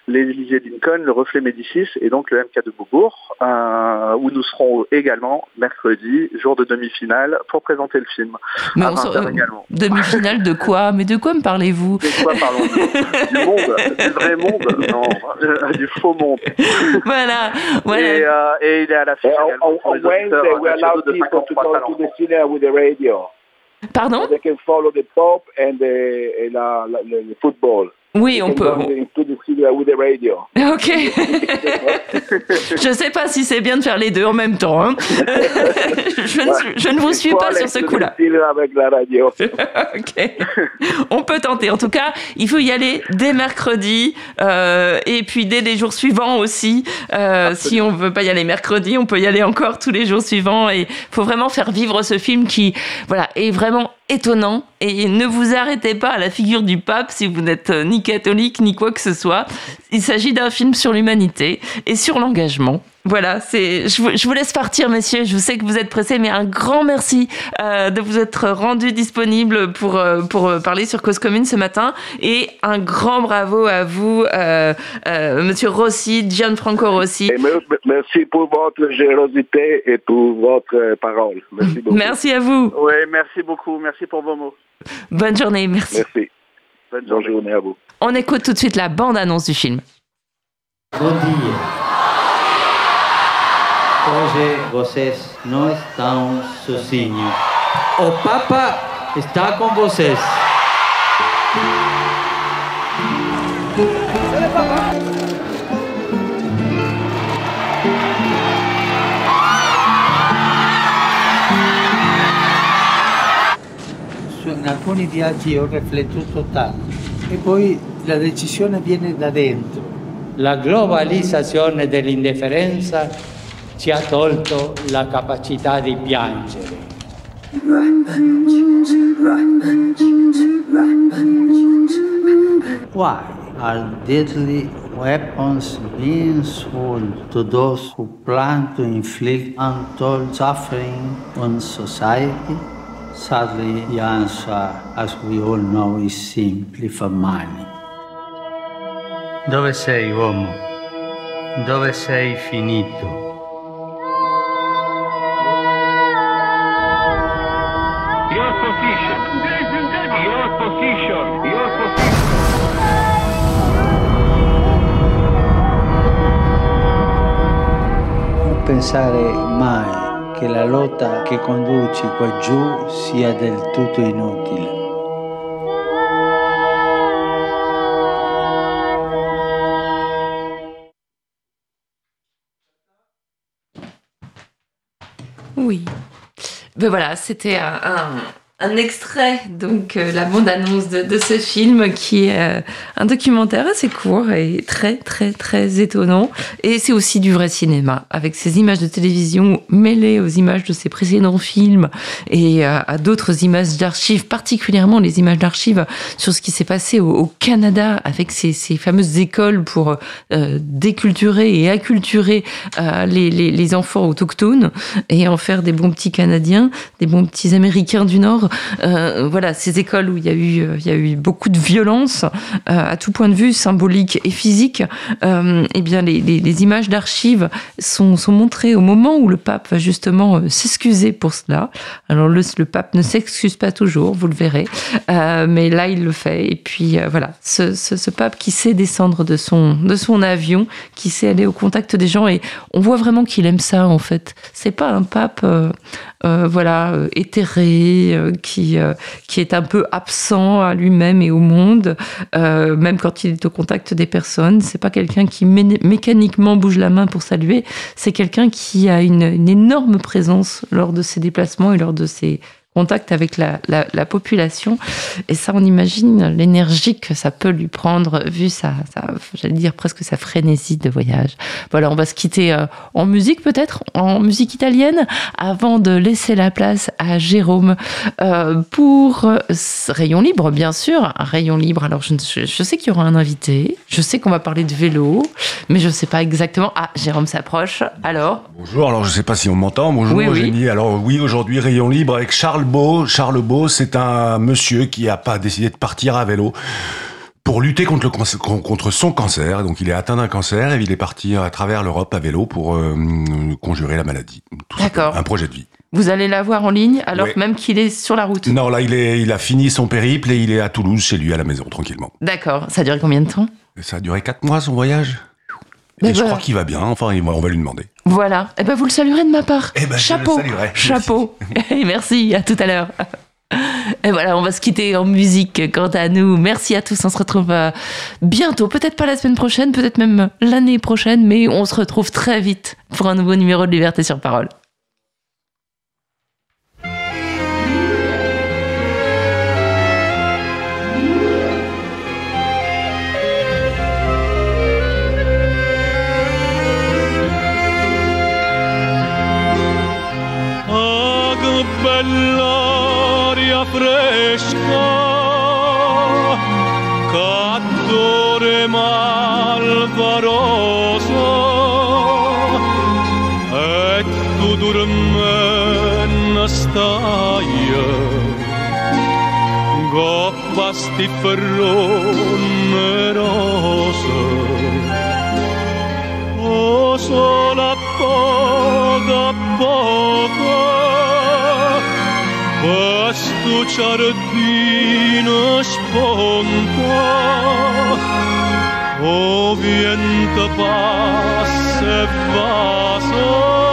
l'Élysée Lincoln, le Reflet Médicis et donc le MK de Beaubourg, euh, où nous serons également mercredi, jour de demi-finale, pour présenter le film. mais à on 20h sort- également. demi-finale de quoi? Mais de quoi me parlez-vous? De quoi parlons-nous? Du monde, du vrai monde, non, euh, du faux monde. Voilà, voilà. Et, euh, et il est à And également on, on auditeurs Wednesday, we allow people to 53 go to the cinema with the radio. Pardon? So they can follow the Pope and the, et la, la- le, le football. Oui, on peut. Ok. je sais pas si c'est bien de faire les deux en même temps. hein. je, ne, je ne vous suis pas sur ce coup-là. cinema avec la radio. ok. On peut tenter. En tout cas, il faut y aller dès mercredi euh, et puis dès les jours suivants aussi. Euh, si on veut pas y aller mercredi, on peut y aller encore tous les jours suivants. Et faut vraiment faire vivre ce film qui, voilà, est vraiment étonnant. Et ne vous arrêtez pas à la figure du pape si vous n'êtes euh, ni catholique ni quoi que ce soit. Il s'agit d'un film sur l'humanité et sur l'engagement. Voilà, c'est. Je, vous- je vous laisse partir, messieurs. Je sais que vous êtes pressés, mais un grand merci euh, de vous être rendu disponible pour euh, pour euh, parler sur Cause Commune ce matin, et un grand bravo à vous, euh, euh, Monsieur Rossi, Gianfranco Rossi. Et merci pour votre générosité et pour votre parole. Merci beaucoup. Merci à vous. Oui, merci beaucoup, merci pour vos mots. Bonne journée. Merci. Merci. Bonne journée à vous. On écoute tout de suite la bande annonce du film. Bom. Hoje vocês não estão sozinhos. O Papa está com vocês. In alcuni viaggi ho riflettuto tanto e poi la decisione viene da dentro. La globalizzazione dell'indifferenza ci ha tolto la capacità di piangere. Why are deadly weapons being sold to those who plan to inflict untold suffering on society? Sadly, the answer, as we all know, is simply for money. Dove sei, uomo? Dove sei finito? Your position. Your position. Your position. Non pensare mai che la lotta che conduci qua giù sia del tutto inutile. Oui. Ben voilà, c'était un, un- un extrait, donc euh, la bande-annonce de, de ce film qui est euh, un documentaire assez court et très très très étonnant. Et c'est aussi du vrai cinéma, avec ces images de télévision mêlées aux images de ses précédents films et euh, à d'autres images d'archives, particulièrement les images d'archives sur ce qui s'est passé au, Canada avec ces, fameuses écoles pour déculturer et acculturer les enfants autochtones et en faire des bons petits Canadiens, des bons petits Américains du Nord. Euh, voilà, ces écoles où il y a eu, euh, il y a eu beaucoup de violence euh, à tout point de vue, symbolique et physique. Eh bien, les, les, images d'archives sont, sont montrées au moment où le pape va justement s'excuser pour cela. Alors le, le pape ne s'excuse pas toujours, vous le verrez, mais là il le fait. Et puis voilà, ce, ce, pape qui sait descendre de son, de son avion, qui sait aller au contact des gens, et on voit vraiment qu'il aime ça en fait. C'est pas un pape, voilà, éthéré, qui, euh, qui est un peu absent à lui-même et au monde, euh, même quand il est au contact des personnes. C'est pas quelqu'un qui mé- mécaniquement bouge la main pour saluer. C'est quelqu'un qui a une énorme présence lors de ses déplacements et lors de ses contact avec la, la, la population. Et ça, on imagine l'énergie que ça peut lui prendre, vu sa, sa j'allais dire presque sa frénésie de voyage. Voilà, on va se quitter euh, en musique peut-être, en musique italienne, avant de laisser la place à Jérôme euh, pour euh, Rayon Libre, bien sûr. Rayon Libre, alors je, je, sais qu'il y aura un invité, je sais qu'on va parler de vélo, mais je ne sais pas exactement. Ah, Jérôme s'approche, alors? Bonjour, alors je ne sais pas si on m'entend. Bonjour Oui, oui. Eugénie. Alors oui, aujourd'hui Rayon Libre avec Charles Beau. Charles Beau, c'est un monsieur qui a pas décidé de partir à vélo pour lutter contre, le cancer- contre son cancer. Donc il est atteint d'un cancer et il est parti à travers l'Europe à vélo pour euh, conjurer la maladie. D'accord. Un projet de vie. Vous allez la voir en ligne, alors Oui. même qu'il est sur la route. Non, là il, est, il a fini son périple et il est à Toulouse chez lui à la maison tranquillement. D'accord, ça a duré combien de temps? Ça a duré quatre mois son voyage? Mais et je crois qu'il va bien. Enfin, on va lui demander. Voilà, et ben vous le saluerez de ma part. Eh ben, je le Chapeau, saluerai. chapeau. Et merci, à tout à l'heure. Et voilà, on va se quitter en musique quant à nous. Merci à tous, on se retrouve euh, bientôt, peut-être pas la semaine prochaine, peut-être même l'année prochaine, mais on se retrouve très vite pour un nouveau numéro de Liberté sur Parole. nell'aria fresca cattore malvaroso e tu dormen stai. Goppasti ferro numeroso oh, so o ciardino sponta o viento passa e vaso